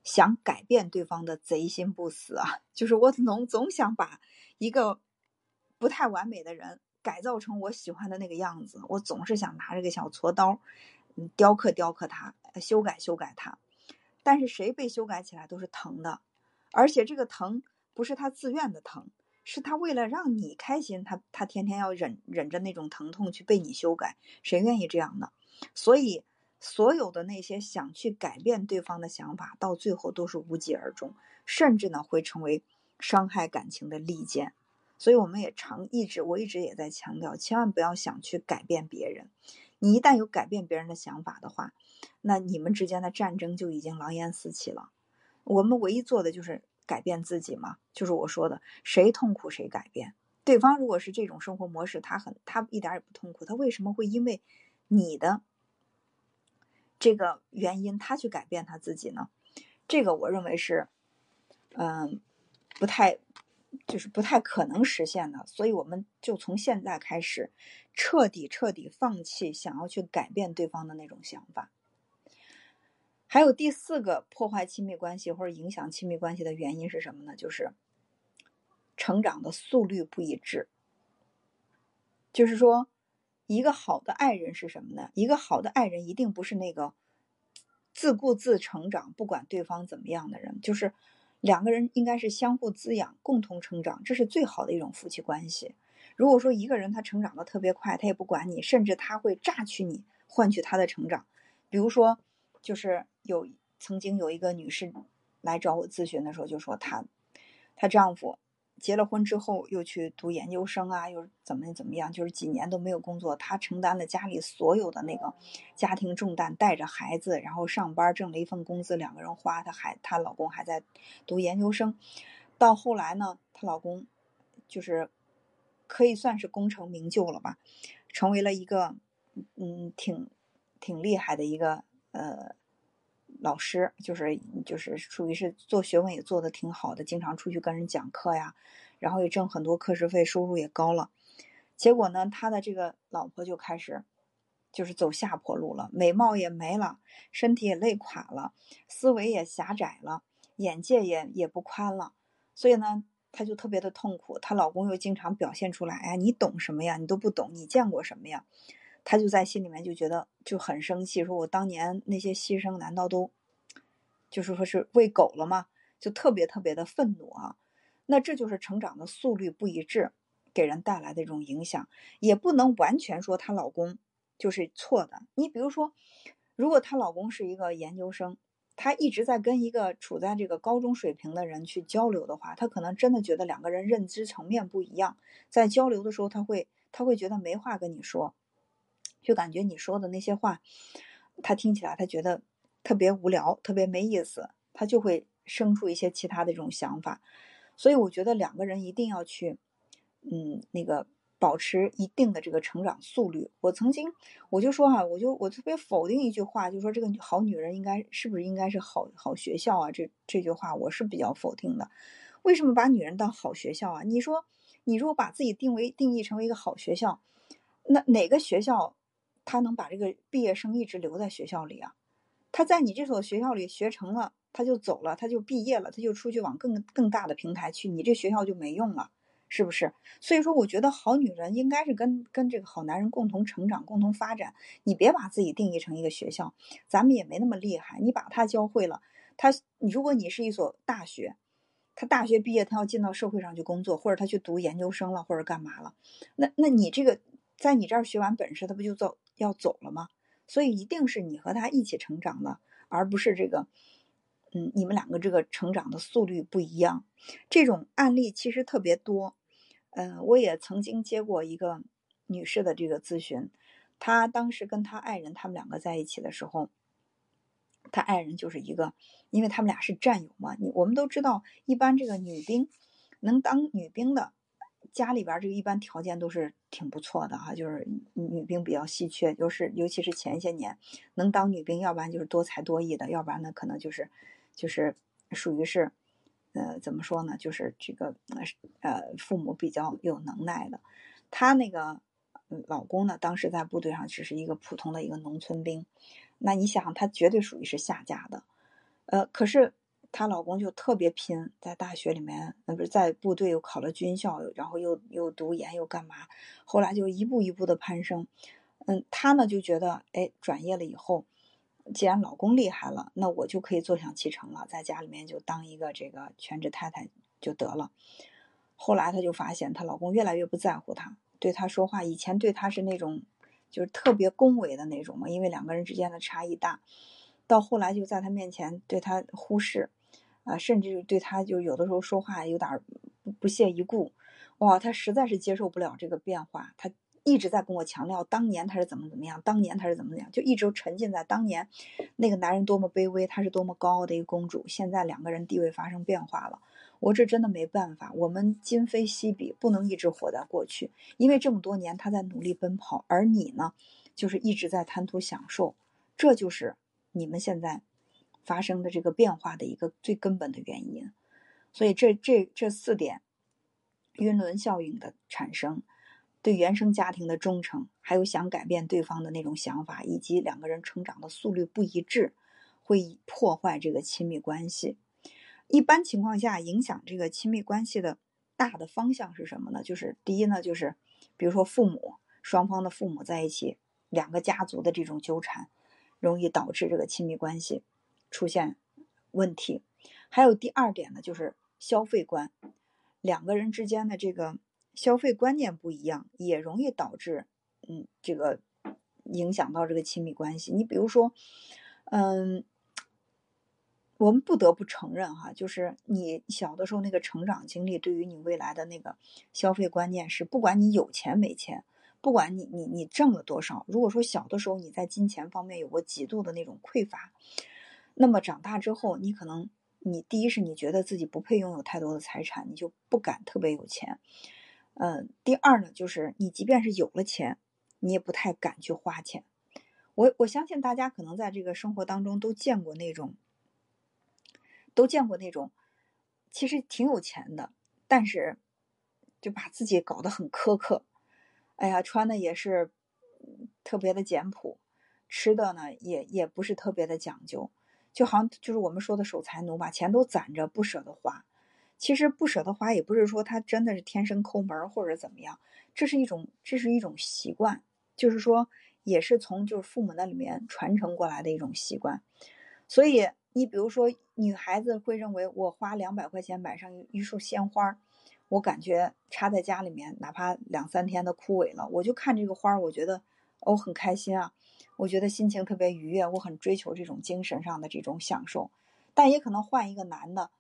想改变对方的贼心不死啊！[LAUGHS] 就是我总总想把一个。不太完美的人改造成我喜欢的那个样子，我总是想拿这个小锉刀，嗯，雕刻雕刻他，修改修改他。但是谁被修改起来都是疼的，而且这个疼不是他自愿的疼，是他为了让你开心，他他天天要忍忍着那种疼痛去被你修改，谁愿意这样呢？所以所有的那些想去改变对方的想法，到最后都是无疾而终，甚至呢会成为伤害感情的利剑。所以我们也常一直，我一直也在强调，千万不要想去改变别人。你一旦有改变别人的想法的话，那你们之间的战争就已经狼烟四起了。我们唯一做的就是改变自己嘛，就是我说的，谁痛苦谁改变。对方如果是这种生活模式，他很他一点也不痛苦，他为什么会因为你的这个原因他去改变他自己呢？这个我认为是，嗯，不太。就是不太可能实现的，所以我们就从现在开始，彻底彻底放弃想要去改变对方的那种想法。还有第四个破坏亲密关系或者影响亲密关系的原因是什么呢？就是成长的速率不一致。就是说，一个好的爱人是什么呢？一个好的爱人一定不是那个自顾自成长，不管对方怎么样的人，就是。两个人应该是相互滋养、共同成长，这是最好的一种夫妻关系。如果说一个人他成长的特别快，他也不管你，甚至他会榨取你，换取他的成长。比如说，就是有曾经有一个女士来找我咨询的时候，就说她，她丈夫。结了婚之后又去读研究生啊，又怎么怎么样，就是几年都没有工作。她承担了家里所有的那个家庭重担，带着孩子，然后上班挣了一份工资，两个人花。她还她老公还在读研究生。到后来呢，她老公就是可以算是功成名就了吧，成为了一个嗯挺挺厉害的一个呃老师，就是就是属于是做学问也做得挺好的，经常出去跟人讲课呀，然后也挣很多课时费，收入也高了。结果呢，他的这个老婆就开始就是走下坡路了，美貌也没了，身体也累垮了，思维也狭窄了，眼界也也不宽了。所以呢，她就特别的痛苦。她老公又经常表现出来，哎，你懂什么呀？你都不懂，你见过什么呀？她就在心里面就觉得就很生气，说我当年那些牺牲难道都就是说是喂狗了吗？就特别特别的愤怒啊！那这就是成长的速率不一致。给人带来的这种影响，也不能完全说她老公就是错的。你比如说，如果她老公是一个研究生，她一直在跟一个处在这个高中水平的人去交流的话，她可能真的觉得两个人认知层面不一样，在交流的时候，他会他会觉得没话跟你说，就感觉你说的那些话，他听起来他觉得特别无聊，特别没意思，他就会生出一些其他的这种想法。所以我觉得两个人一定要去。嗯，那个保持一定的这个成长速率。我曾经我就说哈，我就我特别否定一句话，就说这个好女人应该是不是应该是好好学校啊？这这句话我是比较否定的。为什么把女人当好学校啊？你说你如果把自己定为定义成为一个好学校，那哪个学校他能把这个毕业生一直留在学校里啊？他在你这所学校里学成了，他就走了，他就毕业了，他就出去往更更大的平台去，你这学校就没用了。是不是？所以说，我觉得好女人应该是跟跟这个好男人共同成长、共同发展。你别把自己定义成一个学校，咱们也没那么厉害。你把他教会了，他，如果你是一所大学，他大学毕业，他要进到社会上去工作，或者他去读研究生了，或者干嘛了，那那你这个在你这儿学完本事，他不就走要走了吗？所以一定是你和他一起成长的，而不是这个。嗯，你们两个这个成长的速率不一样，这种案例其实特别多。嗯，我也曾经接过一个女士的这个咨询，她当时跟她爱人他们两个在一起的时候，她爱人就是一个，因为他们俩是战友嘛。你我们都知道，一般这个女兵能当女兵的，家里边这个一般条件都是挺不错的哈，就是女兵比较稀缺，就是尤其是前些年能当女兵，要不然就是多才多艺的，要不然呢可能就是。就是属于是，呃，怎么说呢？就是这个呃，父母比较有能耐的。她那个老公呢，当时在部队上只是一个普通的一个农村兵。那你想，他绝对属于是下嫁的。呃，可是她老公就特别拼，在大学里面，那，不是在部队又考了军校，然后又又读研又干嘛？后来就一步一步的攀升。嗯，她呢就觉得，哎，转业了以后。既然老公厉害了，那我就可以坐享其成了，在家里面就当一个这个全职太太就得了。后来她就发现，她老公越来越不在乎她，对她说话，以前对她是那种就是特别恭维的那种嘛，因为两个人之间的差异大。到后来就在她面前对她忽视，啊，甚至对他就有的时候说话有点不屑一顾。哇，他实在是接受不了这个变化，他。一直在跟我强调当年他是怎么怎么样，当年他是怎么怎么样，就一直沉浸在当年那个男人多么卑微，她是多么高傲的一个公主。现在两个人地位发生变化了，我这真的没办法。我们今非昔比，不能一直活在过去，因为这么多年他在努力奔跑，而你呢，就是一直在贪图享受，这就是你们现在发生的这个变化的一个最根本的原因。所以这这这四点，晕轮效应的产生。对原生家庭的忠诚，还有想改变对方的那种想法，以及两个人成长的速率不一致，会破坏这个亲密关系。一般情况下，影响这个亲密关系的大的方向是什么呢？就是第一呢，就是比如说父母双方的父母在一起，两个家族的这种纠缠，容易导致这个亲密关系出现问题。还有第二点呢，就是消费观，两个人之间的这个。消费观念不一样，也容易导致，嗯，这个影响到这个亲密关系。你比如说，嗯，我们不得不承认哈，就是你小的时候那个成长经历，对于你未来的那个消费观念是，不管你有钱没钱，不管你你你挣了多少，如果说小的时候你在金钱方面有过极度的那种匮乏，那么长大之后，你可能你第一是你觉得自己不配拥有太多的财产，你就不敢特别有钱。嗯，第二呢，就是你即便是有了钱，你也不太敢去花钱。我我相信大家可能在这个生活当中都见过那种，都见过那种，其实挺有钱的，但是就把自己搞得很苛刻。哎呀，穿的也是特别的简朴，吃的呢也也不是特别的讲究，就好像就是我们说的守财奴，把钱都攒着不舍得花。其实不舍得花，也不是说他真的是天生抠门或者怎么样，这是一种这是一种习惯，就是说也是从就是父母那里面传承过来的一种习惯。所以你比如说女孩子会认为我花两百块钱买上一束鲜花，我感觉插在家里面，哪怕两三天的枯萎了，我就看这个花，我觉得我很开心啊，我觉得心情特别愉悦，我很追求这种精神上的这种享受。但也可能换一个男的，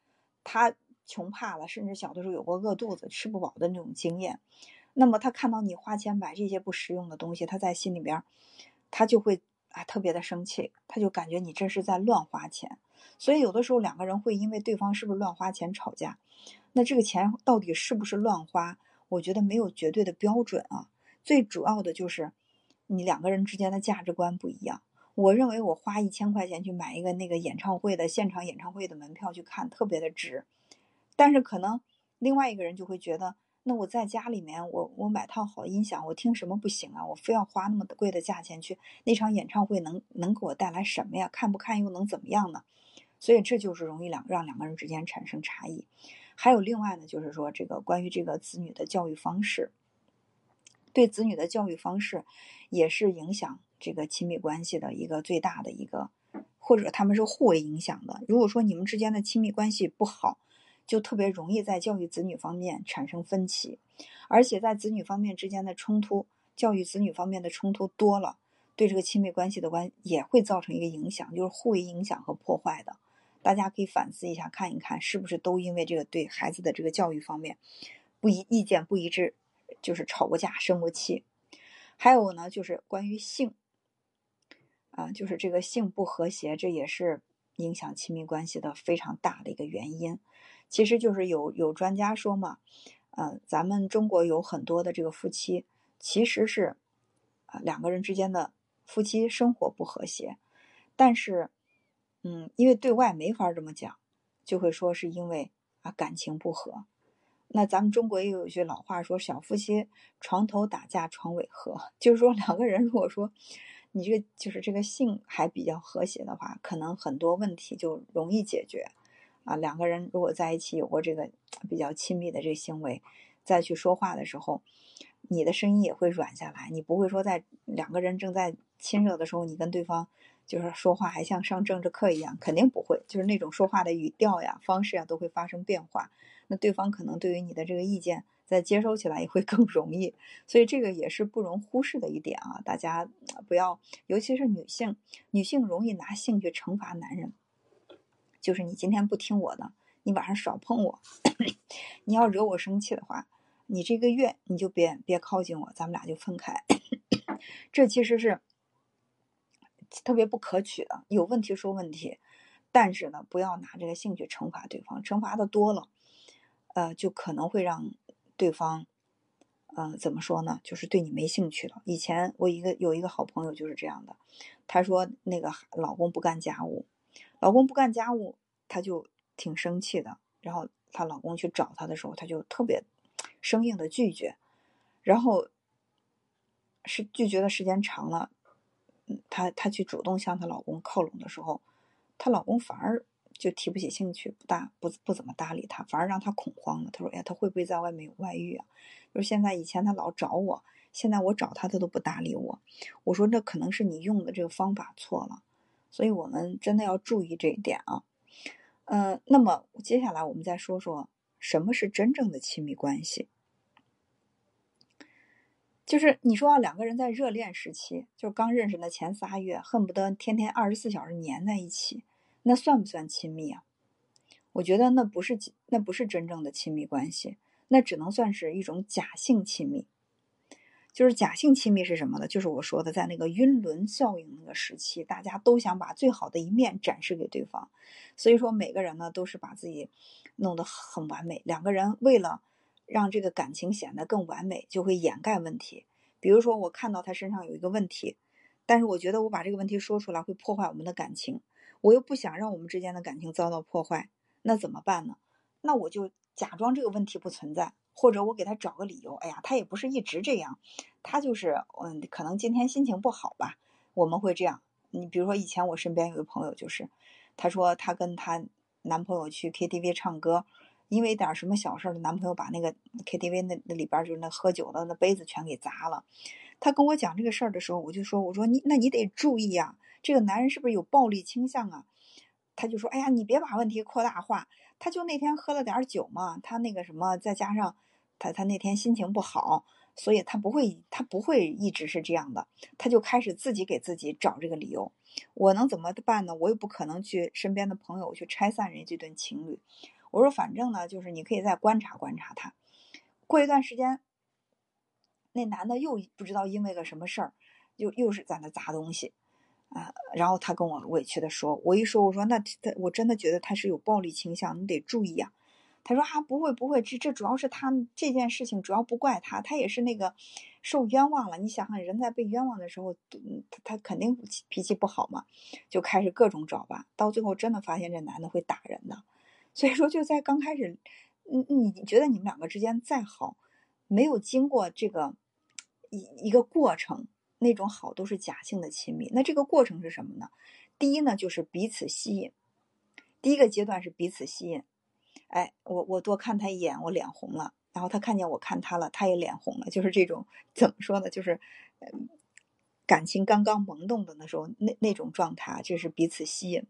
他。穷怕了，甚至小的时候有过饿肚子、吃不饱的那种经验。那么他看到你花钱买这些不实用的东西，他在心里边，他就会啊特别的生气，他就感觉你这是在乱花钱。所以有的时候两个人会因为对方是不是乱花钱吵架。那这个钱到底是不是乱花？我觉得没有绝对的标准啊。最主要的就是你两个人之间的价值观不一样。我认为我花一千块钱去买一个那个演唱会的现场演唱会的门票去看，特别的值。但是可能另外一个人就会觉得，那我在家里面，我我买套好音响，我听什么不行啊？我非要花那么贵的价钱去那场演唱会，能能给我带来什么呀？看不看又能怎么样呢？所以这就是容易两让两个人之间产生差异。还有另外呢，就是说这个关于这个子女的教育方式，对子女的教育方式也是影响这个亲密关系的一个最大的一个，或者他们是互为影响的。如果说你们之间的亲密关系不好，就特别容易在教育子女方面产生分歧，而且在子女方面之间的冲突，教育子女方面的冲突多了，对这个亲密关系的关也会造成一个影响，就是互为影响和破坏的。大家可以反思一下，看一看是不是都因为这个对孩子的这个教育方面不一意见不一致，就是吵过架、生过气。还有呢，就是关于性，啊，就是这个性不和谐，这也是影响亲密关系的非常大的一个原因。其实就是有有专家说嘛，呃，咱们中国有很多的这个夫妻，其实是啊两个人之间的夫妻生活不和谐，但是，嗯，因为对外没法这么讲，就会说是因为啊感情不和。那咱们中国也有一句老话说，小夫妻床头打架床尾和，[LAUGHS] 就是说两个人如果说你这个就是这个性还比较和谐的话，可能很多问题就容易解决。啊，两个人如果在一起有过这个比较亲密的这个行为，再去说话的时候，你的声音也会软下来。你不会说在两个人正在亲热的时候，你跟对方就是说话还像上政治课一样，肯定不会。就是那种说话的语调呀、方式呀都会发生变化。那对方可能对于你的这个意见在接收起来也会 [LAUGHS] 更容易。所以这个也是不容忽视的一点啊，大家不要，尤其是女性，女性容易拿性去惩罚男人。就是你今天不听我的，你晚上少碰我。[CLEARS THROAT] 你要惹我生气的话，你这个月你就别别靠近我，咱们俩就分开。[COUGHS] 这其实是特别不可取的。有问题说问题，但是呢，不要拿这个性去惩罚对方，惩罚的多了，呃，就可能会让对方，嗯，怎么说呢？就是对你没兴趣了。以前我一个有一个好朋友就是这样的，她说那个老公不干家务。老公不干家务，她就挺生气的。然后她老公去找她的时候，她就特别生硬的拒绝。然后是拒绝的时间长了，她她去主动向她老公靠拢的时候，她老公反而就提不起兴趣，不大不不怎么搭理她，反而让她恐慌了。她说：“哎呀，他会不会在外面有外遇啊？”就是现在以前他老找我，现在我找他，他都不搭理我。我说：“那可能是你用的这个方法错了。”所以我们真的要注意这一点啊，嗯，那么接下来我们再说说什么是真正的亲密关系。就是你说两个人在热恋时期，就刚认识的前仨月，恨不得天天二十四小时粘在一起，那算不算亲密啊？我觉得那不是那不是真正的亲密关系，那只能算是一种假性亲密。就是假性亲密是什么呢？就是我说的，在那个晕轮效应那个时期，大家都想把最好的一面展示给对方，所以说每个人呢都是把自己弄得很完美。两个人为了让这个感情显得更完美，就会掩盖问题。比如说我看到他身上有一个问题，但是我觉得我把这个问题说出来会破坏我们的感情，我又不想让我们之间的感情遭到破坏，那怎么办呢？那我就假装这个问题不存在，或者我给他找个理由。哎呀，他也不是一直这样，他就是嗯，可能今天心情不好吧。我们会这样。你比如说，以前我身边有个朋友，就是她说她跟她男朋友去 KTV 唱歌，因为点什么小事儿，男朋友把那个 KTV 那那里边就是那喝酒的那杯子全给砸了。他跟我讲这个事儿的时候，我就说，我说你那你得注意呀，这个男人是不是有暴力倾向啊？他就说，哎呀，你别把问题扩大化。他就那天喝了点酒嘛，他那个什么，再加上他他那天心情不好。所以他不会，他不会一直是这样的，他就开始自己给自己找这个理由。我能怎么办呢？我又不可能去身边的朋友去拆散人家这对情侣。我说，反正呢，就是你可以再观察观察他。过一段时间，那男的又不知道因为个什么事儿，又又是在那砸东西啊。然后他跟我委屈的说，我一说，我说那他我真的觉得他是有暴力倾向，你得注意啊。他说啊，不会不会，这这主要是他这件事情主要不怪他，他也是那个受冤枉了。你想想，人在被冤枉的时候，他他肯定脾气不好嘛，就开始各种找吧。到最后真的发现这男的会打人的，所以说就在刚开始，你你觉得你们两个之间再好，没有经过这个一一个过程，那种好都是假性的亲密。那这个过程是什么呢？第一呢，就是彼此吸引。第一个阶段是彼此吸引。哎，我我多看他一眼，我脸红了。然后他看见我看他了，他也脸红了。就是这种怎么说呢？就是，感情刚刚萌动的那时候，那那种状态，就是彼此吸引。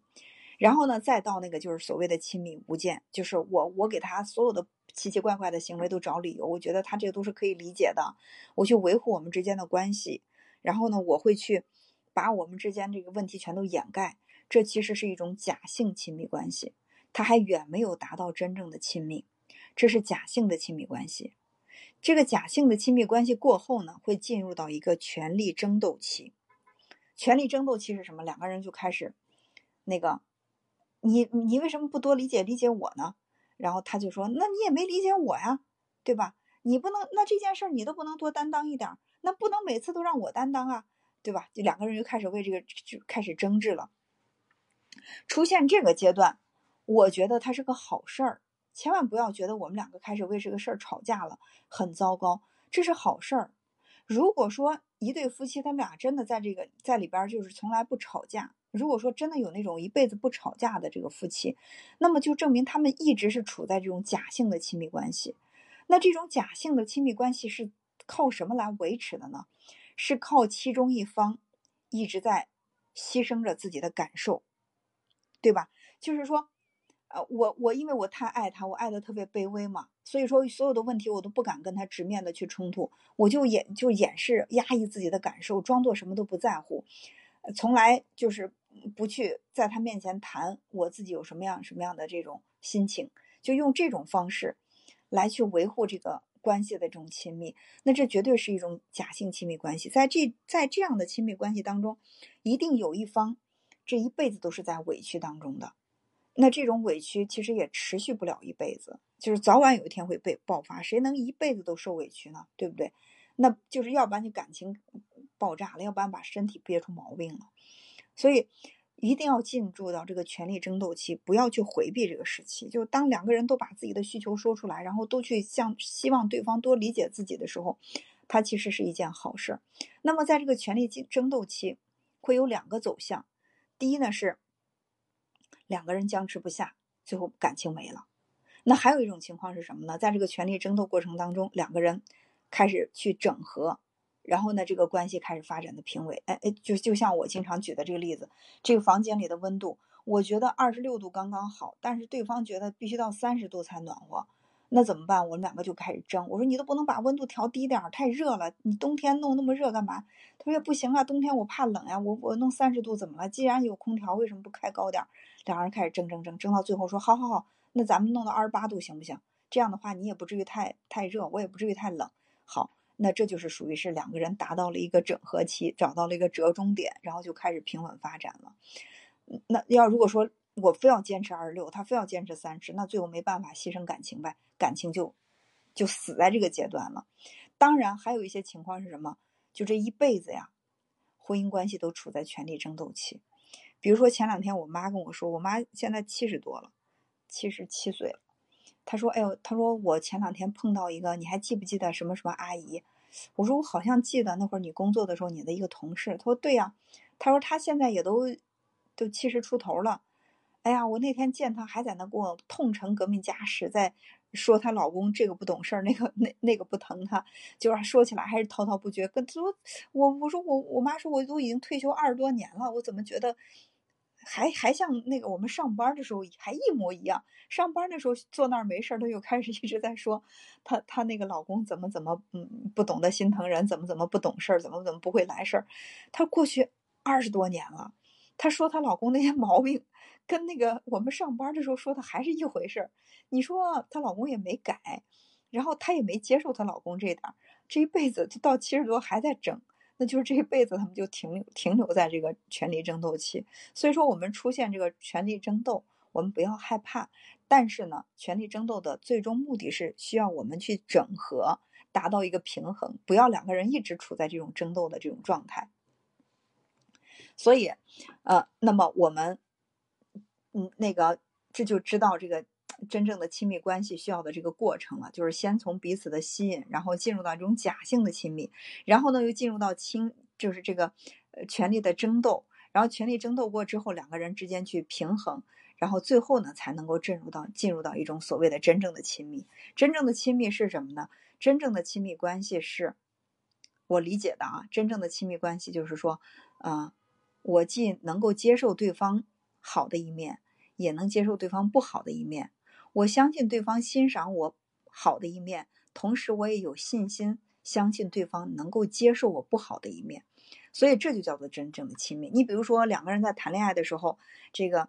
然后呢，再到那个就是所谓的亲密无间，就是我我给他所有的奇奇怪怪的行为都找理由，我觉得他这个都是可以理解的。我去维护我们之间的关系，然后呢，我会去把我们之间这个问题全都掩盖。这其实是一种假性亲密关系。他还远没有达到真正的亲密，这是假性的亲密关系。这个假性的亲密关系过后呢，会进入到一个权力争斗期。权力争斗期是什么？两个人就开始，那个，你你为什么不多理解理解我呢？然后他就说，那你也没理解我呀，对吧？你不能，那这件事你都不能多担当一点，那不能每次都让我担当啊，对吧？就两个人就开始为这个就开始争执了。出现这个阶段。我觉得它是个好事儿，千万不要觉得我们两个开始为这个事儿吵架了，很糟糕。这是好事儿。如果说一对夫妻他们俩真的在这个在里边就是从来不吵架，如果说真的有那种一辈子不吵架的这个夫妻，那么就证明他们一直是处在这种假性的亲密关系。那这种假性的亲密关系是靠什么来维持的呢？是靠其中一方一直在牺牲着自己的感受，对吧？就是说。呃，我我因为我太爱他，我爱的特别卑微嘛，所以说所有的问题我都不敢跟他直面的去冲突，我就掩就掩饰压抑自己的感受，装作什么都不在乎，从来就是不去在他面前谈我自己有什么样什么样的这种心情，就用这种方式来去维护这个关系的这种亲密，那这绝对是一种假性亲密关系，在这在这样的亲密关系当中，一定有一方这一辈子都是在委屈当中的。那这种委屈其实也持续不了一辈子，就是早晚有一天会被爆发。谁能一辈子都受委屈呢？对不对？那就是要不然你感情爆炸了，要不然把身体憋出毛病了。所以一定要进入到这个权力争斗期，不要去回避这个时期。就当两个人都把自己的需求说出来，然后都去向希望对方多理解自己的时候，它其实是一件好事。那么在这个权力争争斗期，会有两个走向。第一呢是。两个人僵持不下，最后感情没了。那还有一种情况是什么呢？在这个权力争斗过程当中，两个人开始去整合，然后呢，这个关系开始发展的平稳。哎哎，就就像我经常举的这个例子，这个房间里的温度，我觉得二十六度刚刚好，但是对方觉得必须到三十度才暖和。那怎么办？我们两个就开始争。我说你都不能把温度调低点儿，太热了。你冬天弄那么热干嘛？他说不行啊，冬天我怕冷呀。我我弄三十度怎么了？既然有空调，为什么不开高点儿？两人开始争争争，争到最后说好好好，那咱们弄到二十八度行不行？这样的话你也不至于太太热，我也不至于太冷。好，那这就是属于是两个人达到了一个整合期，找到了一个折中点，然后就开始平稳发展了。那要如果说。我非要坚持二十六，他非要坚持三十，那最后没办法牺牲感情呗，感情就就死在这个阶段了。当然，还有一些情况是什么？就这一辈子呀，婚姻关系都处在权力争斗期。比如说前两天我妈跟我说，我妈现在七十多了，七十七岁了。她说：“哎呦，她说我前两天碰到一个，你还记不记得什么什么阿姨？”我说：“我好像记得那会儿你工作的时候，你的一个同事。”她说：“对呀。”她说：“她现在也都都七十出头了。”哎呀，我那天见她还在那给我痛陈革命家史，在说她老公这个不懂事儿，那个那那个不疼她，就是说起来还是滔滔不绝。跟她说我我说我我妈说我都已经退休二十多年了，我怎么觉得？还还像那个我们上班的时候还一模一样。上班的时候坐那儿没事儿，她又开始一直在说她她那个老公怎么怎么嗯不懂得心疼人，怎么怎么不懂事儿，怎么怎么不会来事儿。她过去二十多年了，她说她老公那些毛病跟那个我们上班的时候说的还是一回事儿。你说她老公也没改，然后她也没接受她老公这点，这一辈子就到七十多还在整。那就是这一辈子，他们就停留停留在这个权力争斗期。所以说，我们出现这个权力争斗，我们不要害怕。但是呢，权力争斗的最终目的是需要我们去整合，达到一个平衡，不要两个人一直处在这种争斗的这种状态。所以，呃，那么我们，嗯，那个这就知道这个。真正的亲密关系需要的这个过程了，就是先从彼此的吸引，然后进入到这种假性的亲密，然后呢又进入到亲，就是这个呃权力的争斗，然后权力争斗过之后，两个人之间去平衡，然后最后呢才能够进入到进入到一种所谓的真正的亲密。真正的亲密是什么呢？真正的亲密关系是，我理解的啊，真正的亲密关系就是说，啊，我既能够接受对方好的一面，也能接受对方不好的一面。我相信对方欣赏我好的一面，同时我也有信心相信对方能够接受我不好的一面，所以这就叫做真正的亲密。你比如说两个人在谈恋爱的时候，这个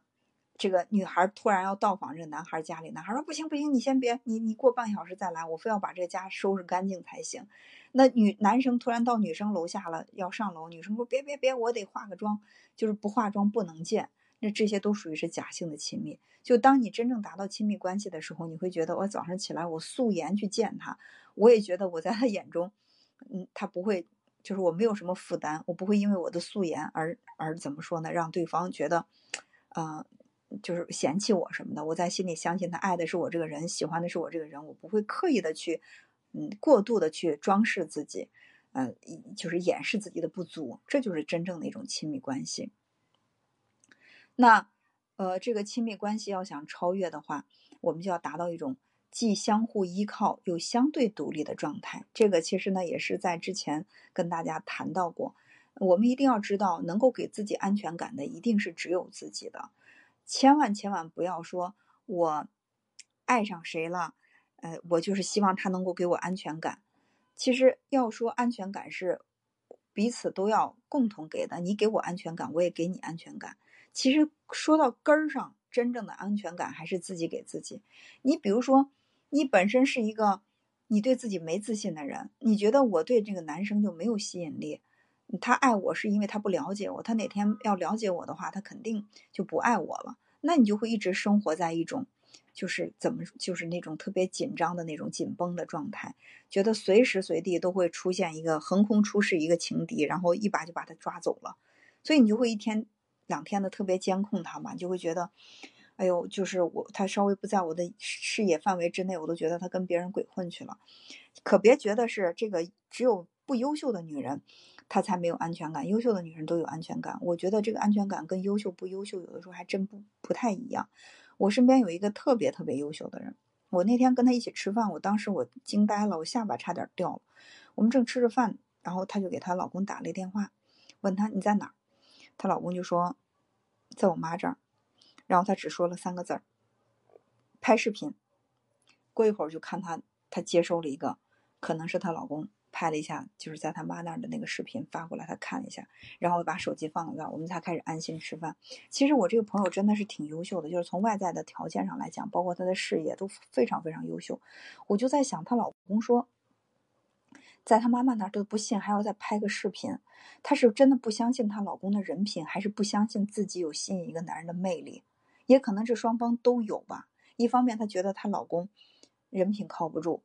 这个女孩突然要到访这个男孩家里，男孩说不行不行，你先别，你你过半小时再来，我非要把这家收拾干净才行。那女男生突然到女生楼下了，要上楼，女生说别别别，我得化个妆，就是不化妆不能见。那这些都属于是假性的亲密。就当你真正达到亲密关系的时候，你会觉得我早上起来我素颜去见他，我也觉得我在他眼中，嗯，他不会，就是我没有什么负担，我不会因为我的素颜而而怎么说呢，让对方觉得，呃，就是嫌弃我什么的。我在心里相信他爱的是我这个人，喜欢的是我这个人，我不会刻意的去，嗯，过度的去装饰自己，嗯，就是掩饰自己的不足，这就是真正的一种亲密关系。那，呃，这个亲密关系要想超越的话，我们就要达到一种既相互依靠又相对独立的状态。这个其实呢，也是在之前跟大家谈到过。我们一定要知道，能够给自己安全感的，一定是只有自己的。千万千万不要说我爱上谁了，呃，我就是希望他能够给我安全感。其实要说安全感是彼此都要共同给的，你给我安全感，我也给你安全感。其实说到根儿上，真正的安全感还是自己给自己。你比如说，你本身是一个你对自己没自信的人，你觉得我对这个男生就没有吸引力，他爱我是因为他不了解我，他哪天要了解我的话，他肯定就不爱我了。那你就会一直生活在一种，就是怎么，就是那种特别紧张的那种紧绷的状态，觉得随时随地都会出现一个横空出世一个情敌，然后一把就把他抓走了，所以你就会一天。两天的特别监控他嘛，就会觉得，哎呦，就是我他稍微不在我的视野范围之内，我都觉得他跟别人鬼混去了。可别觉得是这个只有不优秀的女人，她才没有安全感，优秀的女人都有安全感。我觉得这个安全感跟优秀不优秀有的时候还真不不太一样。我身边有一个特别特别优秀的人，我那天跟他一起吃饭，我当时我惊呆了，我下巴差点掉了。我们正吃着饭，然后她就给她老公打了一电话，问他你在哪儿？她老公就说，在我妈这儿，然后她只说了三个字儿：拍视频。过一会儿就看她，她接收了一个，可能是她老公拍了一下，就是在她妈那儿的那个视频发过来，她看了一下，然后把手机放了那，我们才开始安心吃饭。其实我这个朋友真的是挺优秀的，就是从外在的条件上来讲，包括她的事业都非常非常优秀。我就在想，她老公说。在她妈妈那儿都不信，还要再拍个视频。她是真的不相信她老公的人品，还是不相信自己有吸引一个男人的魅力？也可能这双方都有吧。一方面她觉得她老公人品靠不住，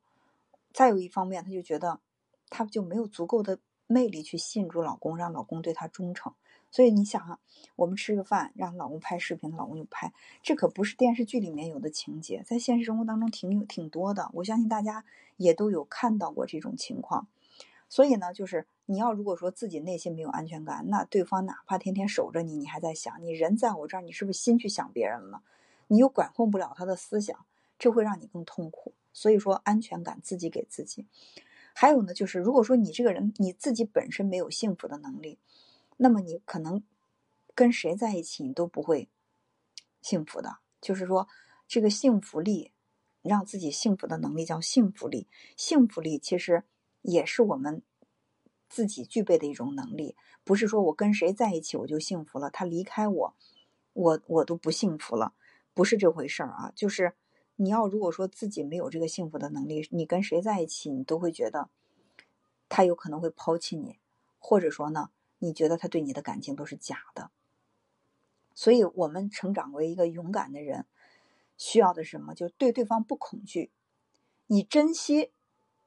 再有一方面她就觉得她就没有足够的魅力去吸引住老公，让老公对她忠诚。所以你想啊，我们吃个饭，让老公拍视频，老公就拍，这可不是电视剧里面有的情节，在现实生活当中挺有挺多的。我相信大家也都有看到过这种情况。所以呢，就是你要如果说自己内心没有安全感，那对方哪怕天天守着你，你还在想你人在我这儿，你是不是心去想别人了？你又管控不了他的思想，这会让你更痛苦。所以说，安全感自己给自己。还有呢，就是如果说你这个人你自己本身没有幸福的能力。那么你可能跟谁在一起，你都不会幸福的。就是说，这个幸福力，让自己幸福的能力叫幸福力。幸福力其实也是我们自己具备的一种能力，不是说我跟谁在一起我就幸福了，他离开我，我我都不幸福了，不是这回事儿啊。就是你要如果说自己没有这个幸福的能力，你跟谁在一起，你都会觉得他有可能会抛弃你，或者说呢？你觉得他对你的感情都是假的，所以我们成长为一个勇敢的人，需要的是什么？就对对方不恐惧，你珍惜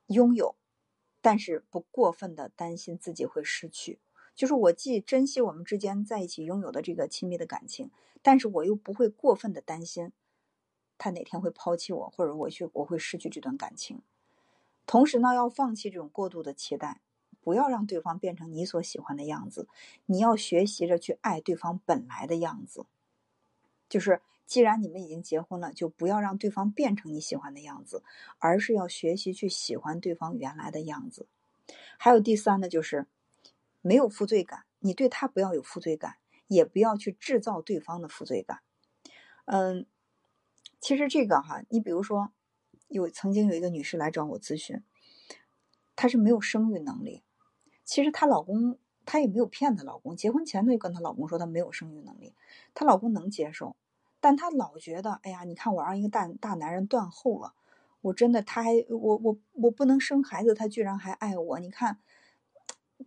拥有，但是不过分的担心自己会失去。就是我既珍惜我们之间在一起拥有的这个亲密的感情，但是我又不会过分的担心他哪天会抛弃我，或者我去我会失去这段感情。同时呢，要放弃这种过度的期待。不要让对方变成你所喜欢的样子，你要学习着去爱对方本来的样子。就是既然你们已经结婚了，就不要让对方变成你喜欢的样子，而是要学习去喜欢对方原来的样子。还有第三呢，就是没有负罪感，你对他不要有负罪感，也不要去制造对方的负罪感。嗯，其实这个哈，你比如说，有曾经有一个女士来找我咨询，她是没有生育能力。其实她老公，她也没有骗她老公。结婚前她就跟她老公说她没有生育能力，她老公能接受，但她老觉得，哎呀，你看我让一个大大男人断后了，我真的，他还我我我不能生孩子，他居然还爱我，你看，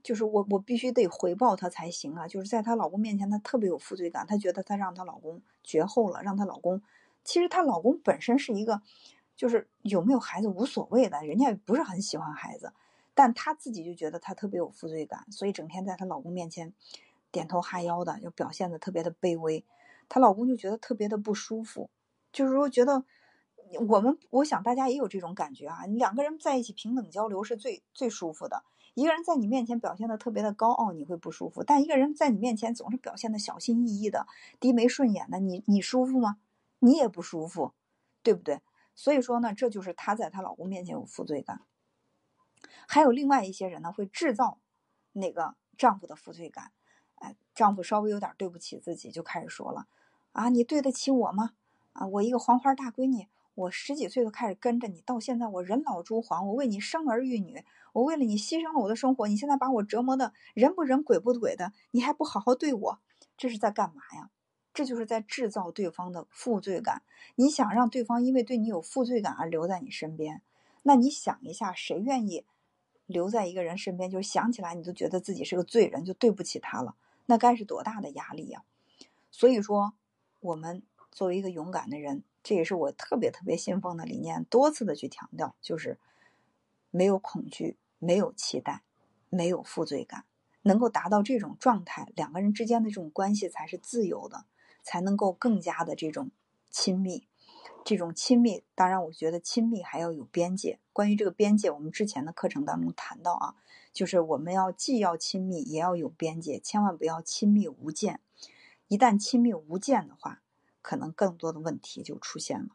就是我我必须得回报他才行啊！就是在她老公面前，她特别有负罪感，她觉得她让她老公绝后了，让她老公，其实她老公本身是一个，就是有没有孩子无所谓的，人家也不是很喜欢孩子。但她自己就觉得她特别有负罪感，所以整天在她老公面前点头哈腰的，就表现的特别的卑微。她老公就觉得特别的不舒服，就是说觉得我们，我想大家也有这种感觉啊。你两个人在一起平等交流是最最舒服的。一个人在你面前表现的特别的高傲，你会不舒服；但一个人在你面前总是表现的小心翼翼的、低眉顺眼的，你你舒服吗？你也不舒服，对不对？所以说呢，这就是她在她老公面前有负罪感。还有另外一些人呢，会制造那个丈夫的负罪感。哎，丈夫稍微有点对不起自己，就开始说了：“啊，你对得起我吗？啊，我一个黄花大闺女，我十几岁就开始跟着你，到现在我人老珠黄，我为你生儿育女，我为了你牺牲了我的生活，你现在把我折磨的人不人鬼不鬼的，你还不好好对我，这是在干嘛呀？这就是在制造对方的负罪感。你想让对方因为对你有负罪感而留在你身边，那你想一下，谁愿意？”留在一个人身边，就是想起来你都觉得自己是个罪人，就对不起他了，那该是多大的压力呀！所以说，我们作为一个勇敢的人，这也是我特别特别信奉的理念，多次的去强调，就是没有恐惧，没有期待，没有负罪感，能够达到这种状态，两个人之间的这种关系才是自由的，才能够更加的这种亲密。这种亲密，当然，我觉得亲密还要有边界。关于这个边界，我们之前的课程当中谈到啊，就是我们要既要亲密，也要有边界，千万不要亲密无间。一旦亲密无间的话，可能更多的问题就出现了。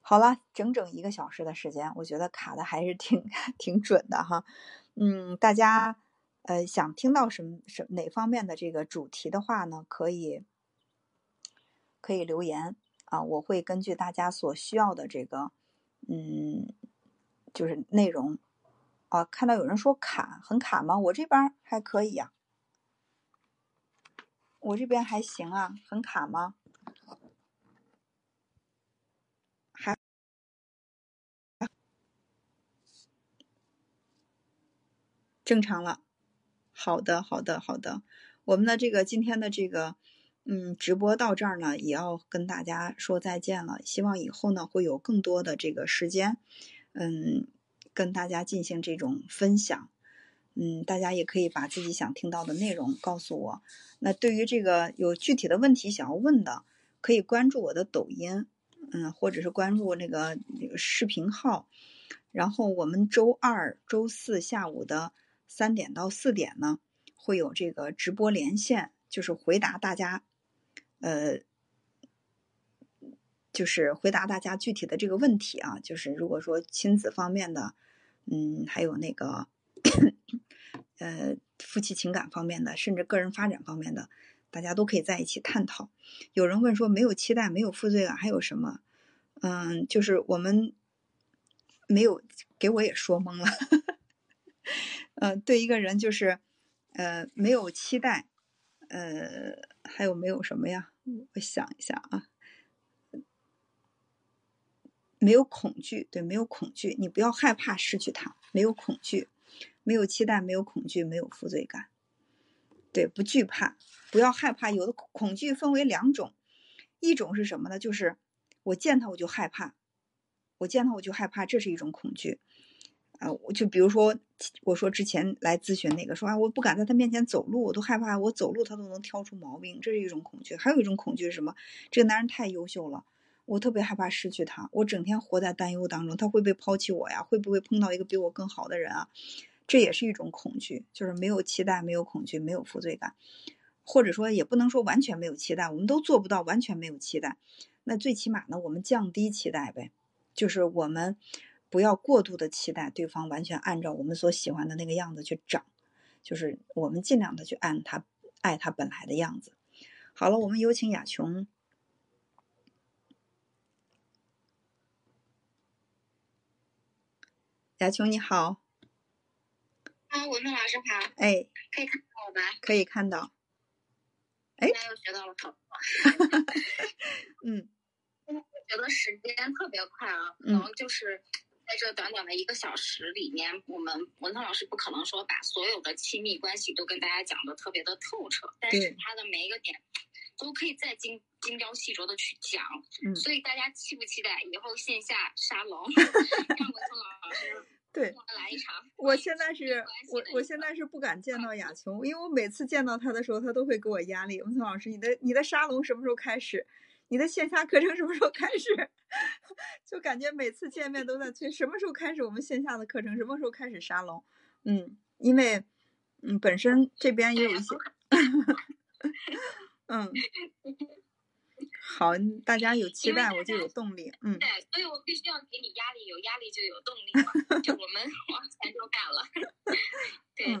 好了，整整一个小时的时间，我觉得卡的还是挺 [LAUGHS] 挺准的哈。嗯，大家呃想听到什么什哪方面的这个主题的话呢，可以可以留言。啊，我会根据大家所需要的这个，嗯，就是内容。啊，看到有人说卡很卡吗？我这边还可以呀，我这边还行啊，很卡吗？还正常了。好的，好的，好的。我们的这个今天的这个。嗯，直播到这儿呢，也要跟大家说再见了。希望以后呢，会有更多的这个时间，嗯，跟大家进行这种分享。嗯，大家也可以把自己想听到的内容告诉我。那对于这个有具体的问题想要问的，可以关注我的抖音，嗯，或者是关注那个视频号。然后我们周二、周四下午的三点到四点呢，会有这个直播连线，就是回答大家，呃，就是回答大家具体的这个问题啊。就是如果说亲子方面的，嗯，还有那个。呃，夫妻情感方面的，甚至个人发展方面的，大家都可以在一起探讨。有人问说，没有期待，没有负罪感，还有什么？嗯，就是我们没有，给我也说懵了。嗯，[LAUGHS] 对一个人就是，呃，没有期待，呃，还有没有什么呀？我想一下啊，没有恐惧，对，没有恐惧，你不要害怕失去他，没有恐惧。没有期待，没有恐惧，没有负罪感，对，不惧怕，不要害怕。有的恐惧分为两种，一种是什么呢？就是我见他我就害怕，我见他我就害怕，这是一种恐惧。啊，我就比如说，我说之前来咨询那个说啊，我不敢在他面前走路，我都害怕，我走路他都能挑出毛病，这是一种恐惧。还有一种恐惧是什么？这个男人太优秀了，我特别害怕失去他，我整天活在担忧当中，他会不会抛弃我呀？会不会碰到一个比我更好的人啊？这也是一种恐惧，就是没有期待，没有恐惧，没有负罪感，或者说也不能说完全没有期待，我们都做不到完全没有期待。那最起码呢，我们降低期待呗，就是我们不要过度的期待对方完全按照我们所喜欢的那个样子去长，就是我们尽量的去按他爱他本来的样子。好了，我们有请雅琼。雅琼你好。啊，文文老师好！哎，可以看到我吧？可以看到。哎，又学到了好多。[LAUGHS] 嗯，[LAUGHS] 我觉得时间特别快啊，可能就是在这短短的一个小时里面，我们文涛老师不可能说把所有的亲密关系都跟大家讲的特别的透彻，但是他的每一个点都可以再精精雕细琢的去讲。嗯，所以大家期不期待以后线下沙龙 [LAUGHS] 让文涛老师？[LAUGHS] 对，来一场。我现在是我，我现在是不敢见到雅琼，因为我每次见到他的时候，他都会给我压力。文聪老师，你的你的沙龙什么时候开始？你的线下课程什么时候开始？[LAUGHS] 就感觉每次见面都在催，什么时候开始我们线下的课程？什么时候开始沙龙？嗯，因为嗯，本身这边也有一些，嗯。[LAUGHS] 好，大家有期待，我就有动力。嗯，对，所以我必须要给你压力，有压力就有动力嘛，[LAUGHS] 就我们往前就干了。对，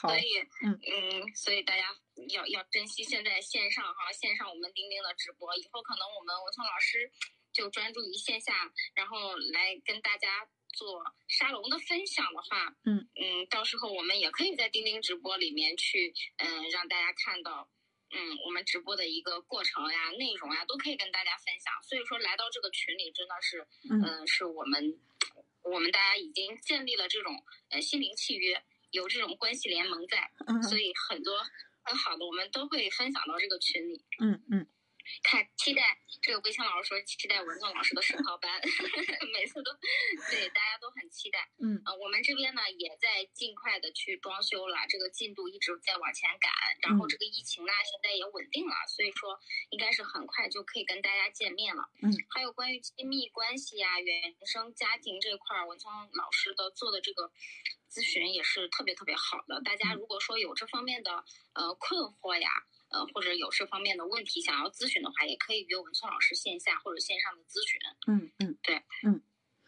好，所以，嗯嗯，所以大家要要珍惜现在线上哈，线上我们钉钉的直播，以后可能我们文聪老师就专注于线下，然后来跟大家做沙龙的分享的话，嗯嗯，到时候我们也可以在钉钉直播里面去，嗯，让大家看到。嗯，我们直播的一个过程呀、内容呀，都可以跟大家分享。所以说，来到这个群里，真的是，嗯，是我们，我们大家已经建立了这种呃心灵契约，有这种关系联盟在，所以很多很好的，我们都会分享到这个群里。嗯嗯。看，期待这个桂清老师说期待文总老师的实操班，[LAUGHS] 每次都对大家都很期待。嗯，呃，我们这边呢也在尽快的去装修了，这个进度一直在往前赶。然后这个疫情呢现在也稳定了，所以说应该是很快就可以跟大家见面了。嗯，还有关于亲密关系呀、原生家庭这块，文聪老师的做的这个咨询也是特别特别好的。大家如果说有这方面的呃困惑呀。呃，或者有这方面的问题想要咨询的话，也可以约文聪老师线下或者线上的咨询。嗯嗯，对，嗯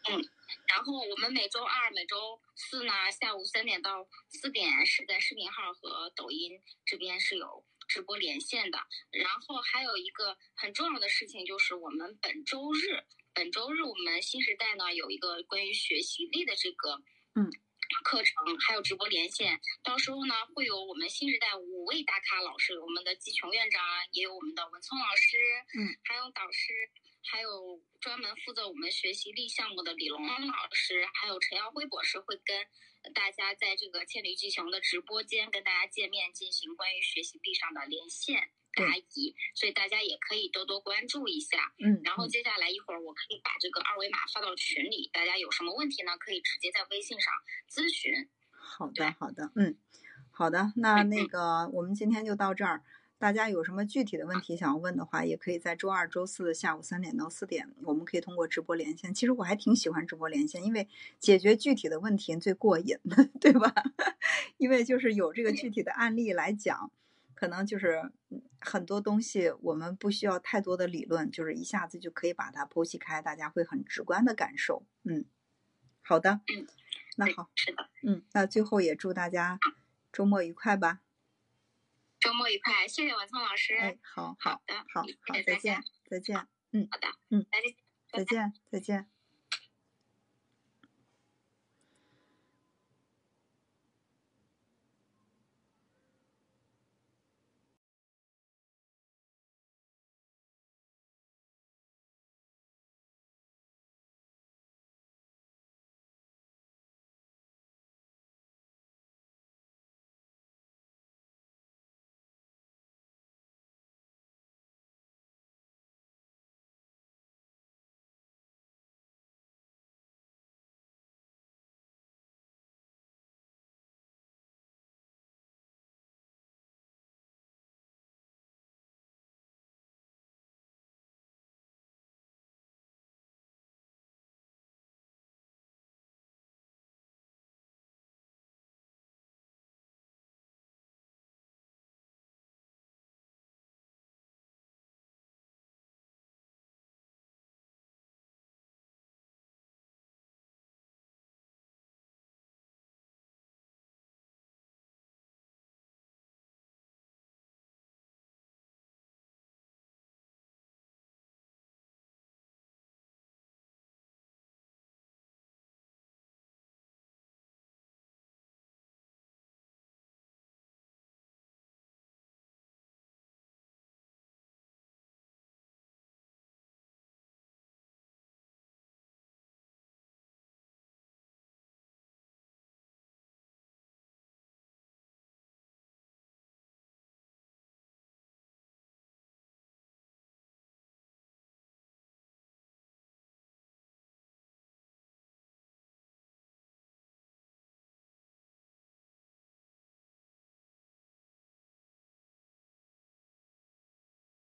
嗯。然后我们每周二、每周四呢，下午三点到四点是在视频号和抖音这边是有直播连线的。然后还有一个很重要的事情就是，我们本周日，本周日我们新时代呢有一个关于学习力的这个，嗯。课程还有直播连线，到时候呢会有我们新时代五位大咖老师，我们的季琼院长，也有我们的文聪老师，嗯，还有导师，还有专门负责我们学习力项目的李龙老师，还有陈耀辉博士会跟大家在这个千里季琼的直播间跟大家见面，进行关于学习力上的连线。答疑，所以大家也可以多多关注一下。嗯，然后接下来一会儿我可以把这个二维码发到群里，大家有什么问题呢，可以直接在微信上咨询。好的，好的，嗯，好的，那那个我们今天就到这儿。大家有什么具体的问题想要问的话，也可以在周二、周四下午三点到四点，我们可以通过直播连线。其实我还挺喜欢直播连线，因为解决具体的问题最过瘾，[LAUGHS] 对吧？[LAUGHS] 因为就是有这个具体的案例来讲，可能就是很多东西我们不需要太多的理论，就是一下子就可以把它剖析开，大家会很直观的感受。嗯，好的，嗯，那好，是的，嗯，那最后也祝大家周末愉快吧。周末愉快，谢谢文聪老师。哎，好好的，好好，再见，再见，嗯好的，嗯，再见，再见，再见。